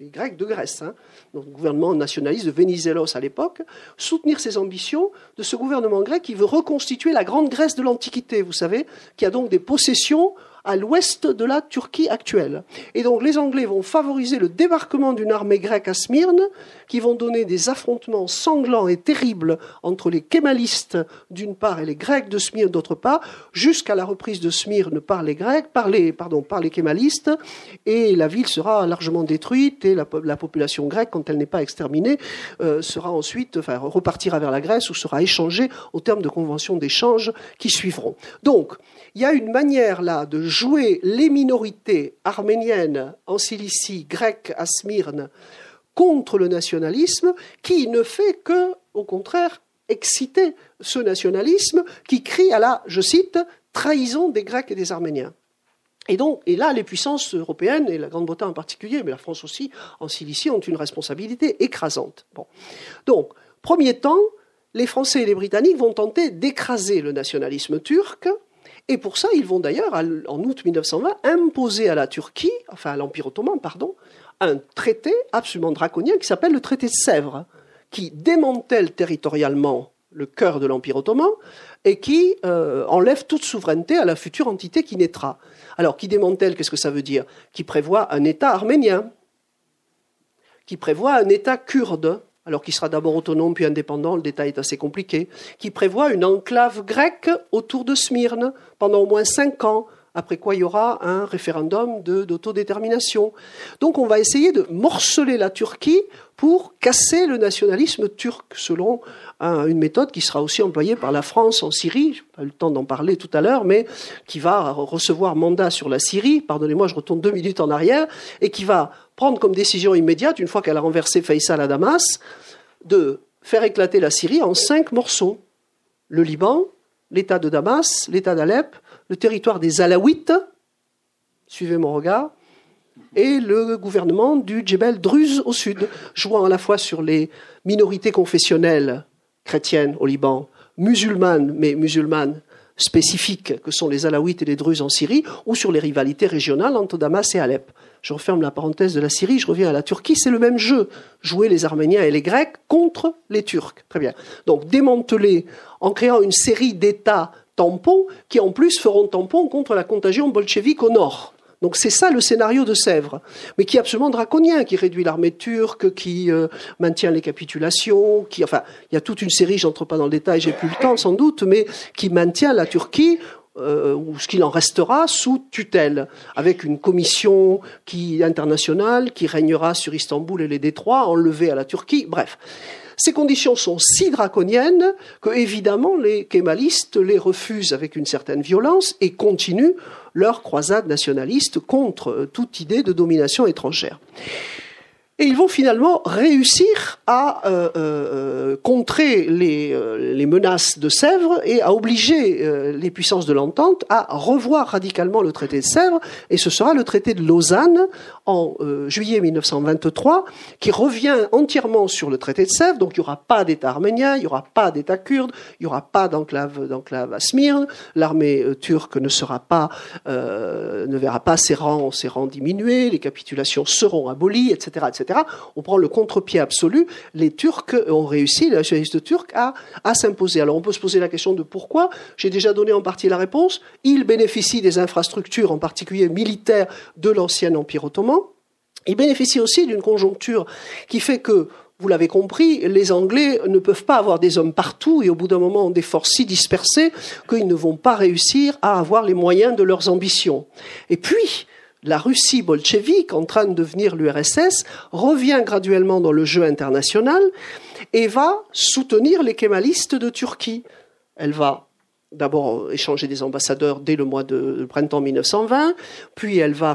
les Grecs de Grèce, hein, le gouvernement nationaliste de Venizelos à l'époque, soutenir ces ambitions de ce gouvernement grec qui veut reconstituer la grande Grèce de l'Antiquité, vous savez, qui a donc des possessions à l'ouest de la Turquie actuelle. Et donc les Anglais vont favoriser le débarquement d'une armée grecque à Smyrne, qui vont donner des affrontements sanglants et terribles entre les kémalistes d'une part et les Grecs de Smyrne d'autre part, jusqu'à la reprise de Smyrne par les Grecs, par les, pardon, par les kémalistes, et la ville sera largement détruite et la, population grecque, quand elle n'est pas exterminée, euh, sera ensuite, enfin, repartira vers la Grèce ou sera échangée au terme de conventions d'échange qui suivront. Donc, il y a une manière là de jouer les minorités arméniennes en Cilicie, grecques à Smyrne, contre le nationalisme, qui ne fait que, au contraire, exciter ce nationalisme qui crie à la, je cite, trahison des Grecs et des Arméniens. Et donc, et là, les puissances européennes, et la Grande-Bretagne en particulier, mais la France aussi, en Cilicie, ont une responsabilité écrasante. Donc, premier temps, les Français et les Britanniques vont tenter d'écraser le nationalisme turc, et pour ça, ils vont d'ailleurs, en août 1920, imposer à la Turquie, enfin à l'Empire ottoman, pardon, un traité absolument draconien qui s'appelle le traité de Sèvres, qui démantèle territorialement le cœur de l'Empire ottoman et qui euh, enlève toute souveraineté à la future entité qui naîtra. Alors, qui démantèle, qu'est-ce que ça veut dire? Qui prévoit un État arménien, qui prévoit un État kurde, alors qu'il sera d'abord autonome puis indépendant, le détail est assez compliqué, qui prévoit une enclave grecque autour de Smyrne pendant au moins cinq ans, après quoi il y aura un référendum d'autodétermination. Donc on va essayer de morceler la Turquie pour casser le nationalisme turc, selon une méthode qui sera aussi employée par la France en Syrie, je n'ai pas eu le temps d'en parler tout à l'heure, mais qui va recevoir mandat sur la Syrie, pardonnez-moi, je retourne deux minutes en arrière, et qui va prendre comme décision immédiate, une fois qu'elle a renversé Faisal à Damas, de faire éclater la Syrie en cinq morceaux. Le Liban, l'État de Damas, l'État d'Alep, le territoire des Alaouites, suivez mon regard, et le gouvernement du Djebel Druze au sud, jouant à la fois sur les minorités confessionnelles chrétiennes au Liban, musulmanes, mais musulmanes spécifiques que sont les Alaouites et les Druzes en Syrie, ou sur les rivalités régionales entre Damas et Alep. Je referme la parenthèse de la Syrie, je reviens à la Turquie, c'est le même jeu. Jouer les Arméniens et les Grecs contre les Turcs. Très bien. Donc démanteler en créant une série d'États tampons qui en plus feront tampon contre la contagion bolchevique au nord. Donc c'est ça le scénario de Sèvres, mais qui est absolument draconien, qui réduit l'armée turque, qui euh, maintient les capitulations, qui, enfin, il y a toute une série, j'entre pas dans le détail, j'ai plus le temps sans doute, mais qui maintient la Turquie euh, ou ce qu'il en restera sous tutelle, avec une commission internationale qui régnera sur Istanbul et les détroits, enlevée à la Turquie, bref. Ces conditions sont si draconiennes que, évidemment, les kémalistes les refusent avec une certaine violence et continuent leur croisade nationaliste contre toute idée de domination étrangère. Et ils vont finalement réussir à euh, euh, contrer les, euh, menaces de Sèvres et à obliger euh, les puissances de l'entente à revoir radicalement le traité de Sèvres. Et ce sera le traité de Lausanne en euh, juillet 1923 qui revient entièrement sur le traité de Sèvres. Donc il n'y aura pas d'État arménien, il n'y aura pas d'État kurde, il n'y aura pas d'enclave, d'enclave à Smyrne. L'armée turque ne sera pas, ne verra pas ses rangs, ses rangs diminuer, les capitulations seront abolies, etc. On prend le contre-pied absolu. Les Turcs ont réussi, les nationalistes turcs, à, à s'imposer. Alors on peut se poser la question de pourquoi. J'ai déjà donné en partie la réponse. Ils bénéficient des infrastructures, en particulier militaires, de l'ancien Empire ottoman. Ils bénéficient aussi d'une conjoncture qui fait que vous l'avez compris, les Anglais ne peuvent pas avoir des hommes partout et au bout d'un moment ont des forces si dispersées qu'ils ne vont pas réussir à avoir les moyens de leurs ambitions. Et puis, la Russie bolchevique, en train de devenir l'URSS, revient graduellement dans le jeu international et va soutenir les kémalistes de Turquie. Elle va d'abord échanger des ambassadeurs dès le mois de printemps 1920, puis elle va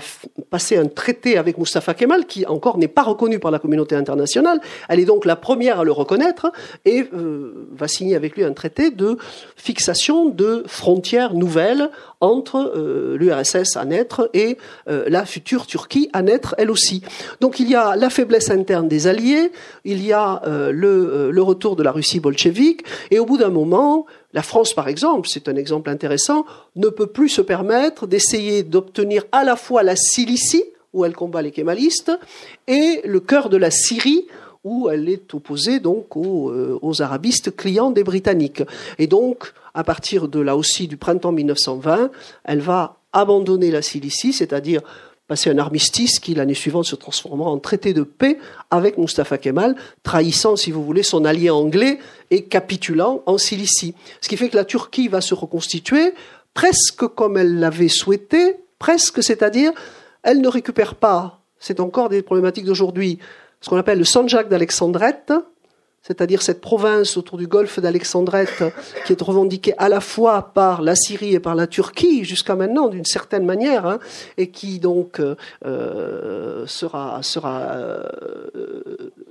passer un traité avec Mustafa Kemal qui encore n'est pas reconnu par la communauté internationale. Elle est donc la première à le reconnaître et euh, va signer avec lui un traité de fixation de frontières nouvelles entre euh, l'URSS à naître et euh, la future Turquie à naître elle aussi. Donc il y a la faiblesse interne des alliés, il y a le, le retour de la Russie bolchevique et au bout d'un moment, la France, par exemple, c'est un exemple intéressant, ne peut plus se permettre d'essayer d'obtenir à la fois la Cilicie, où elle combat les kémalistes, et le cœur de la Syrie, où elle est opposée donc aux, euh, aux, arabistes clients des Britanniques. Et donc, à partir de là aussi du printemps 1920, elle va abandonner la Cilicie, c'est-à-dire passer un armistice qui, l'année suivante, se transformera en traité de paix avec Mustafa Kemal, trahissant, si vous voulez, son allié anglais et capitulant en Cilicie. Ce qui fait que la Turquie va se reconstituer presque comme elle l'avait souhaité, presque, c'est-à-dire, elle ne récupère pas, c'est encore des problématiques d'aujourd'hui, ce qu'on appelle le Sanjak d'Alexandrette, c'est-à-dire cette province autour du golfe d'Alexandrette [LAUGHS] qui est revendiquée à la fois par la Syrie et par la Turquie jusqu'à maintenant d'une certaine manière, hein, et qui donc euh, sera, sera euh,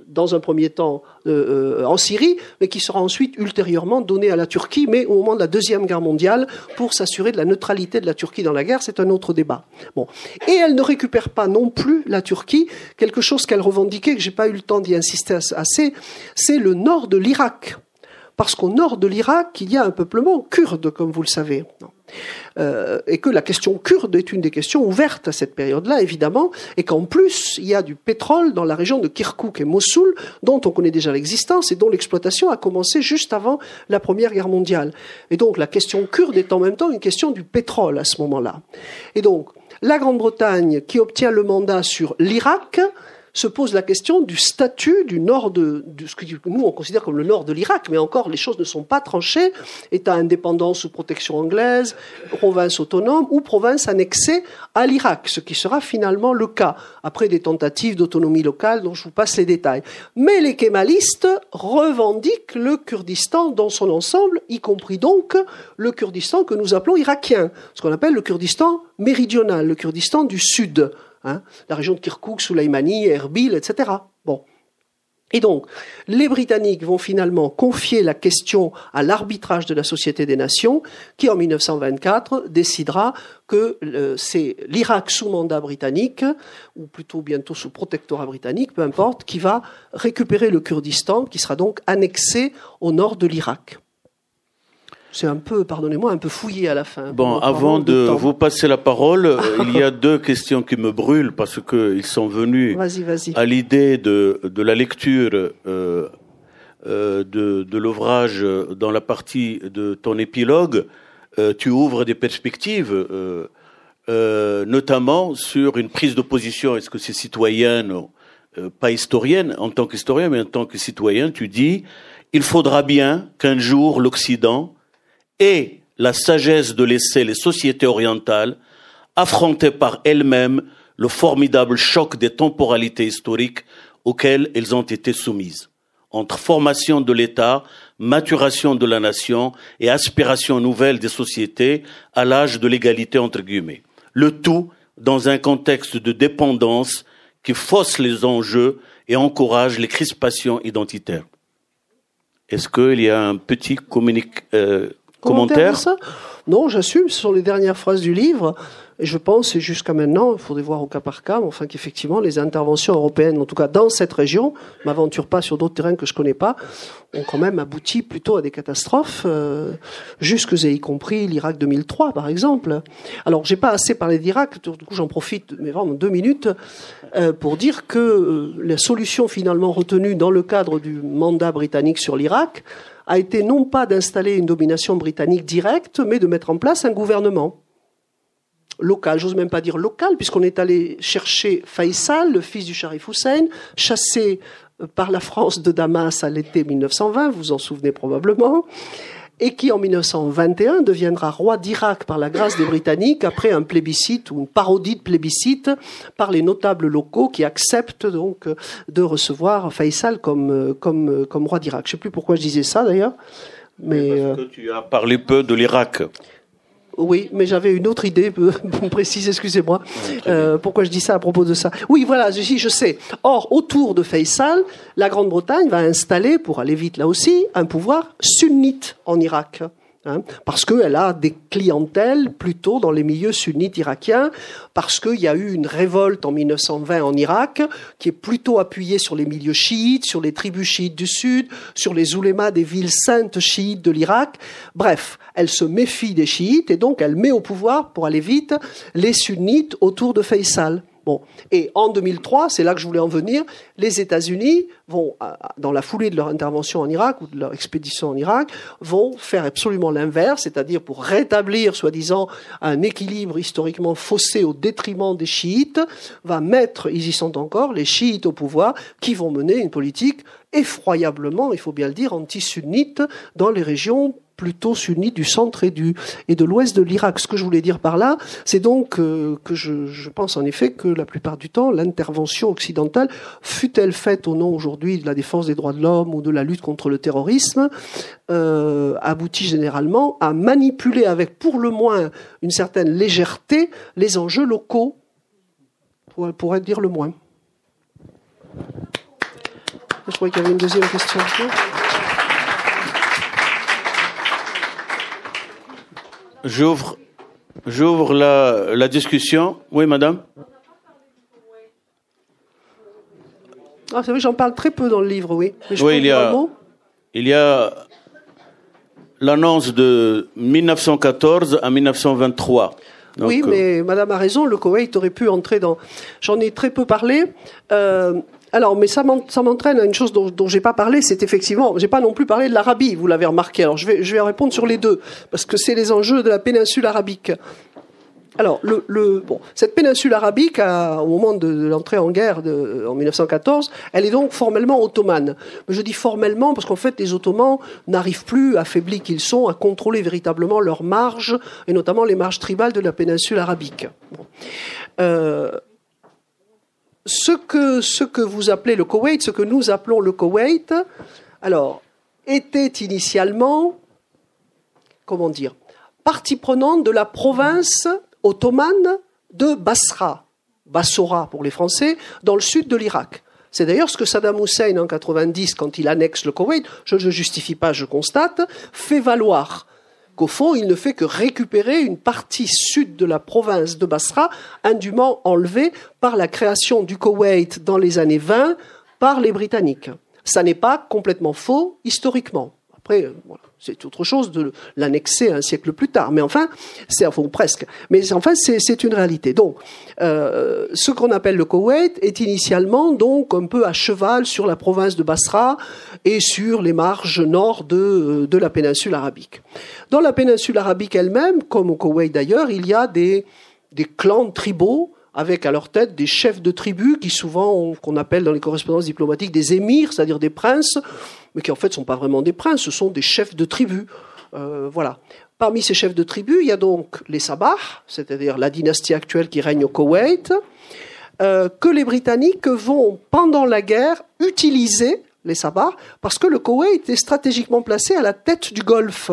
dans un premier temps euh, en Syrie, mais qui sera ensuite ultérieurement donnée à la Turquie, mais au moment de la deuxième guerre mondiale pour s'assurer de la neutralité de la Turquie dans la guerre, c'est un autre débat. Bon, et elle ne récupère pas non plus la Turquie quelque chose qu'elle revendiquait que j'ai pas eu le temps d'y insister assez, c'est le nord de l'Irak. Parce qu'au nord de l'Irak, il y a un peuplement kurde, comme vous le savez. Euh, et que la question kurde est une des questions ouvertes à cette période-là, évidemment, et qu'en plus, il y a du pétrole dans la région de Kirkuk et Mossoul, dont on connaît déjà l'existence et dont l'exploitation a commencé juste avant la Première Guerre mondiale. Et donc, la question kurde est en même temps une question du pétrole à ce moment-là. Et donc, la Grande-Bretagne, qui obtient le mandat sur l'Irak, se pose la question du statut du nord de, ce que nous on considère comme le nord de l'Irak, mais encore les choses ne sont pas tranchées. État indépendant sous protection anglaise, province autonome ou province annexée à l'Irak, ce qui sera finalement le cas après des tentatives d'autonomie locale dont je vous passe les détails. Mais les kémalistes revendiquent le Kurdistan dans son ensemble, y compris donc le Kurdistan que nous appelons irakien, ce qu'on appelle le Kurdistan méridional, le Kurdistan du sud. Hein, la région de Kirkuk, Soulaimani, Erbil, etc. Bon. Et donc, les Britanniques vont finalement confier la question à l'arbitrage de la Société des Nations, qui en 1924 décidera que euh, c'est l'Irak sous mandat britannique, ou plutôt bientôt sous protectorat britannique, peu importe, qui va récupérer le Kurdistan, qui sera donc annexé au nord de l'Irak. C'est un peu, pardonnez-moi, un peu fouillé à la fin. Bon, avant de, vous passer la parole, [LAUGHS] euh, il y a deux questions qui me brûlent parce qu'ils sont venus à l'idée de, de la lecture euh, euh, de, de l'ouvrage dans la partie de ton épilogue. Euh, tu ouvres des perspectives, notamment sur une prise de position. Est-ce que c'est citoyenne, pas historienne? En tant qu'historien, mais en tant que citoyen, tu dis il faudra bien qu'un jour l'Occident et la sagesse de laisser les sociétés orientales affronter par elles-mêmes le formidable choc des temporalités historiques auxquelles elles ont été soumises, entre formation de l'État, maturation de la nation et aspiration nouvelle des sociétés à l'âge de l'égalité entre guillemets. Le tout dans un contexte de dépendance qui fausse les enjeux et encourage les crispations identitaires. Est-ce qu'il y a un petit communique, euh, Commentaire, ça? Non, j'assume. Ce sont les dernières phrases du livre. Et je pense, et jusqu'à maintenant, il faudrait voir au cas par cas, enfin qu'effectivement, les interventions européennes, en tout cas dans cette région, m'aventure pas sur d'autres terrains que je connais pas, ont quand même abouti plutôt à des catastrophes, euh, jusque et y compris l'Irak 2003, par exemple. Alors, j'ai pas assez parlé d'Irak, du coup, j'en profite, mais vraiment deux minutes, euh, pour dire que euh, la solution finalement retenue dans le cadre du mandat britannique sur l'Irak a été non pas d'installer une domination britannique directe, mais de mettre en place un gouvernement. Local, j'ose même pas dire local, puisqu'on est allé chercher Faisal, le fils du Sharif Hussein, chassé euh, par la France de Damas à l'été 1920, vous vous en souvenez probablement, et qui en 1921 deviendra roi d'Irak par la grâce des Britanniques après un plébiscite ou une parodie de plébiscite par les notables locaux qui acceptent donc de recevoir Faisal comme, comme, comme roi d'Irak. Je ne sais plus pourquoi je disais ça d'ailleurs. Mais, Parce que tu as parlé peu de l'Irak. Oui, mais j'avais une autre idée [LAUGHS] précise, excusez-moi. Euh, pourquoi je dis ça à propos de ça Oui, voilà, je, je sais. Or, autour de Faisal, la Grande-Bretagne va installer, pour aller vite là aussi, un pouvoir sunnite en Irak. Hein, parce qu'elle a des clientèles plutôt dans les milieux sunnites irakiens, parce qu'il y a eu une révolte en 1920 en Irak qui est plutôt appuyée sur les milieux chiites, sur les tribus chiites du sud, sur les oulémas des villes saintes chiites de l'Irak. Bref, elle se méfie des chiites et donc elle met au pouvoir, pour aller vite, les sunnites autour de Faisal. Bon. Et en 2003, c'est là que je voulais en venir, les États-Unis vont, dans la foulée de leur intervention en Irak ou de leur expédition en Irak, vont faire absolument l'inverse, c'est-à-dire pour rétablir, soi-disant, un équilibre historiquement faussé au détriment des chiites, va mettre, ils y sont encore, les chiites au pouvoir, qui vont mener une politique effroyablement, il faut bien le dire, anti-sunnite dans les régions plutôt sunnites du centre et, du, et de l'ouest de l'Irak. Ce que je voulais dire par là, c'est donc euh, que je, pense en effet que la plupart du temps, l'intervention occidentale, fut-elle faite au nom aujourd'hui de la défense des droits de l'homme ou de la lutte contre le terrorisme, euh, aboutit généralement à manipuler avec pour le moins une certaine légèreté les enjeux locaux, pour, pourrait dire le moins. Je crois qu'il y avait une deuxième question. J'ouvre, j'ouvre la, la discussion. Oui, madame. Ah, c'est vrai, j'en parle très peu dans le livre, oui. Mais je oui, il y a, il y a l'annonce de 1914 à 1923. oui, mais Madame a raison, le Koweït aurait pu entrer dans. J'en ai très peu parlé. Euh, alors, mais ça m'entraîne à une chose dont, j'ai pas parlé, c'est effectivement, j'ai pas non plus parlé de l'Arabie, vous l'avez remarqué. Alors, je vais, je vais répondre sur les deux, parce que c'est les enjeux de la péninsule arabique. Alors, le, le, bon, cette péninsule arabique, au moment de, l'entrée en guerre en 1914, elle est donc formellement ottomane. Je dis formellement parce qu'en fait, les Ottomans n'arrivent plus, affaiblis qu'ils sont, à contrôler véritablement leurs marges, et notamment les marges tribales de la péninsule arabique. Euh, ce que, ce que vous appelez le Koweït, ce que nous appelons le Koweït, alors, était initialement, comment dire, partie prenante de la province ottomane de Basra, Bassora pour les Français, dans le sud de l'Irak. C'est d'ailleurs ce que Saddam Hussein en 90, quand il annexe le Koweït, je ne justifie pas, je constate, fait valoir qu'au fond, il ne fait que récupérer une partie sud de la province de Basra, indûment enlevée par la création du Koweït dans les années 20 par les Britanniques. Ça n'est pas complètement faux historiquement. Après, voilà. C'est autre chose de l'annexer un siècle plus tard. Mais enfin, c'est enfin presque. Mais enfin, c'est une réalité. Donc, euh, ce qu'on appelle le Koweït est initialement donc un peu à cheval sur la province de Basra et sur les marges nord de, de la péninsule arabique. Dans la péninsule arabique elle-même, comme au Koweït d'ailleurs, il y a des, des clans tribaux avec à leur tête des chefs de tribus qui souvent, qu'on appelle dans les correspondances diplomatiques des émirs, c'est-à-dire des princes, mais qui en fait ne sont pas vraiment des princes, ce sont des chefs de tribus. Euh, voilà. Parmi ces chefs de tribus, il y a donc les Sabah, c'est-à-dire la dynastie actuelle qui règne au Koweït, euh, que les Britanniques vont, pendant la guerre, utiliser les Sabah, parce que le Koweït est stratégiquement placé à la tête du Golfe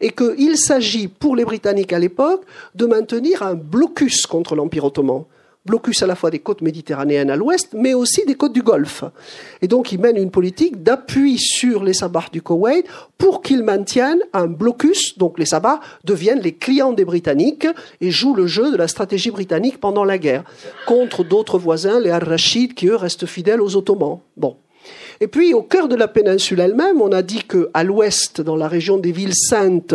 et qu'il s'agit pour les Britanniques à l'époque de maintenir un blocus contre l'Empire ottoman. Blocus à la fois des côtes méditerranéennes à l'ouest, mais aussi des côtes du Golfe. Et donc ils mènent une politique d'appui sur les Sabahs du Koweït pour qu'ils maintiennent un blocus. Donc les Sabahs deviennent les clients des Britanniques et jouent le jeu de la stratégie britannique pendant la guerre contre d'autres voisins, les Al-Rashid, qui eux restent fidèles aux Ottomans. Bon. Et puis, au cœur de la péninsule elle-même, on a dit qu'à l'ouest, dans la région des villes saintes,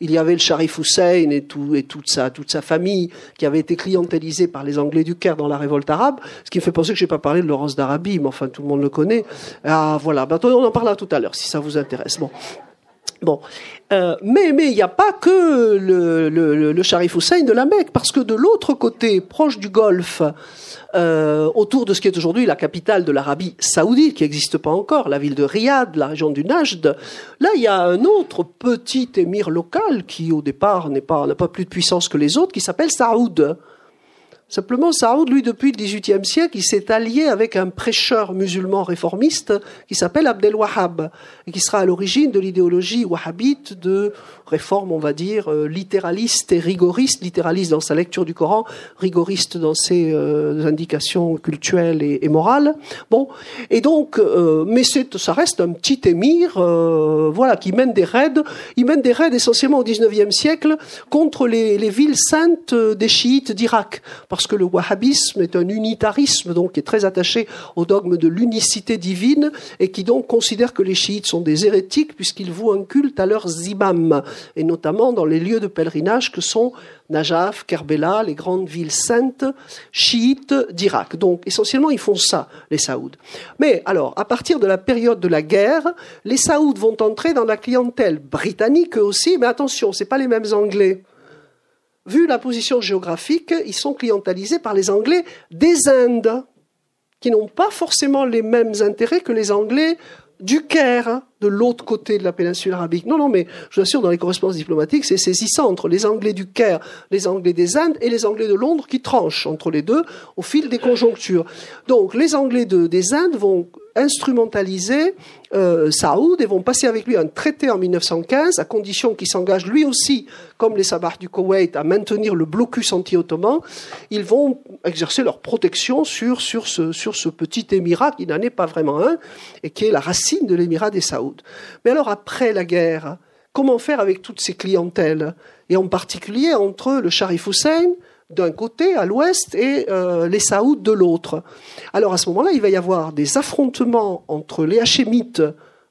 il y avait le Sharif Hussein et, toute, sa, toute sa famille qui avait été clientélisée par les Anglais du Caire dans la révolte arabe, ce qui me fait penser que je n'ai pas parlé de Laurence d'Arabie, mais enfin, tout le monde le connaît. Ah, voilà. Ben, on en parlera tout à l'heure, si ça vous intéresse. Bon. Bon, euh, mais mais il n'y a pas que le, le, le, Sharif Hussein de la Mecque, parce que de l'autre côté, proche du Golfe, euh, autour de ce qui est aujourd'hui la capitale de l'Arabie saoudite, qui n'existe pas encore, la ville de Riyad, la région du Najd. Là, il y a un autre petit émir local qui, au départ, n'est pas n'a pas plus de puissance que les autres, qui s'appelle Saoud. Simplement, Saoud, lui, depuis le XVIIIe siècle, il s'est allié avec un prêcheur musulman réformiste qui s'appelle Abdel Wahhab et qui sera à l'origine de l'idéologie wahhabite de réforme, on va dire, euh, littéraliste et rigoriste, littéraliste dans sa lecture du Coran, rigoriste dans ses euh, indications culturelles et, morales. Bon, et donc, euh, mais ça reste un petit émir, voilà, qui mène des raids. Il mène des raids essentiellement au XIXe siècle contre les villes saintes des chiites d'Irak parce que le wahhabisme est un unitarisme, donc qui est très attaché au dogme de l'unicité divine, et qui donc considère que les chiites sont des hérétiques puisqu'ils vouent un culte à leurs imams, et notamment dans les lieux de pèlerinage que sont Najaf, Kerbela, les grandes villes saintes chiites d'Irak. Donc essentiellement, ils font ça, les Saouds. Mais alors, à partir de la période de la guerre, les Saouds vont entrer dans la clientèle britannique aussi, mais attention, c'est pas les mêmes Anglais. Vu la position géographique, ils sont clientélisés par les Anglais des Indes, qui n'ont pas forcément les mêmes intérêts que les Anglais du Caire, de l'autre côté de la péninsule arabique. Non, non, mais je vous assure, dans les correspondances diplomatiques, c'est saisissant entre les Anglais du Caire, les Anglais des Indes et les Anglais de Londres qui tranchent entre les deux au fil des conjonctures. Donc, les Anglais des Indes vont instrumentaliser euh, Saoud et vont passer avec lui un traité en 1915 à condition qu'il s'engage lui aussi, comme les Sabahs du Koweït, à maintenir le blocus anti-ottoman. Ils vont exercer leur protection sur, sur, ce, sur ce petit émirat qui n'en est pas vraiment un et qui est la racine de l'émirat des Saouds. Mais alors après la guerre, comment faire avec toutes ces clientèles? Et en particulier entre le Sharif Hussein, d'un côté, à l'ouest, et euh, les Saouds de l'autre. Alors à ce moment-là, il va y avoir des affrontements entre les Hachémites,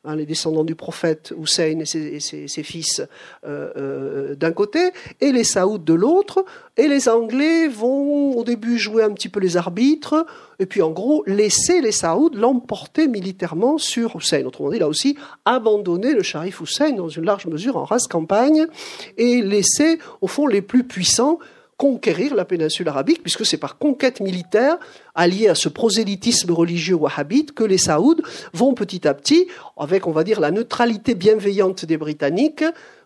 hein, les descendants du prophète Hussein et ses, fils euh, euh, d'un côté, et les Saouds de l'autre. Et les Anglais vont au début jouer un petit peu les arbitres, et puis en gros laisser les Saouds l'emporter militairement sur Hussein. Autrement dit, là aussi, abandonner le Sharif Hussein dans une large mesure en race campagne, et laisser au fond les plus puissants conquérir la péninsule arabique, puisque c'est par conquête militaire, alliée à ce prosélytisme religieux wahhabite, que les Saouds vont petit à petit, avec, on va dire, la neutralité bienveillante des Britanniques,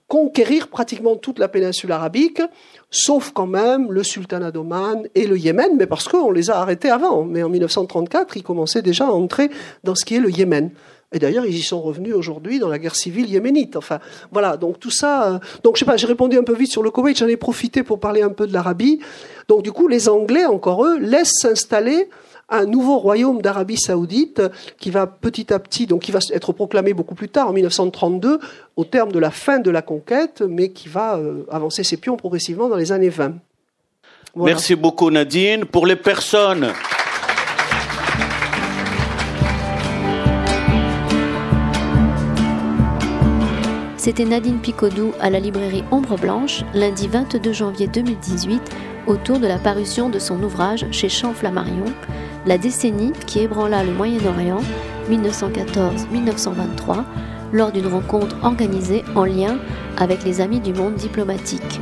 conquérir pratiquement toute la péninsule arabique, sauf quand même le sultanat d'Oman et le Yémen, mais parce qu'on les a arrêtés avant. Mais en 1934, ils commençaient déjà à entrer dans ce qui est le Yémen. Et d'ailleurs, ils y sont revenus aujourd'hui dans la guerre civile yéménite. Enfin, voilà. Donc tout ça. Euh, donc je sais pas. J'ai répondu un peu vite sur le Koweït. J'en ai profité pour parler un peu de l'Arabie. Donc du coup, les Anglais, encore eux, laissent s'installer un nouveau royaume d'Arabie Saoudite qui va petit à petit, donc qui va être proclamé beaucoup plus tard, en 1932, au terme de la fin de la conquête, mais qui va euh, avancer ses pions progressivement dans les années 20. Merci beaucoup Nadine. Pour les personnes C'était Nadine Picodou à la librairie Ombre Blanche, lundi 22 janvier 2018, autour de la parution de son ouvrage chez Champ Flammarion, La décennie qui ébranla le Moyen-Orient, 1914-1923, lors d'une rencontre organisée en lien avec les Amis du Monde diplomatique.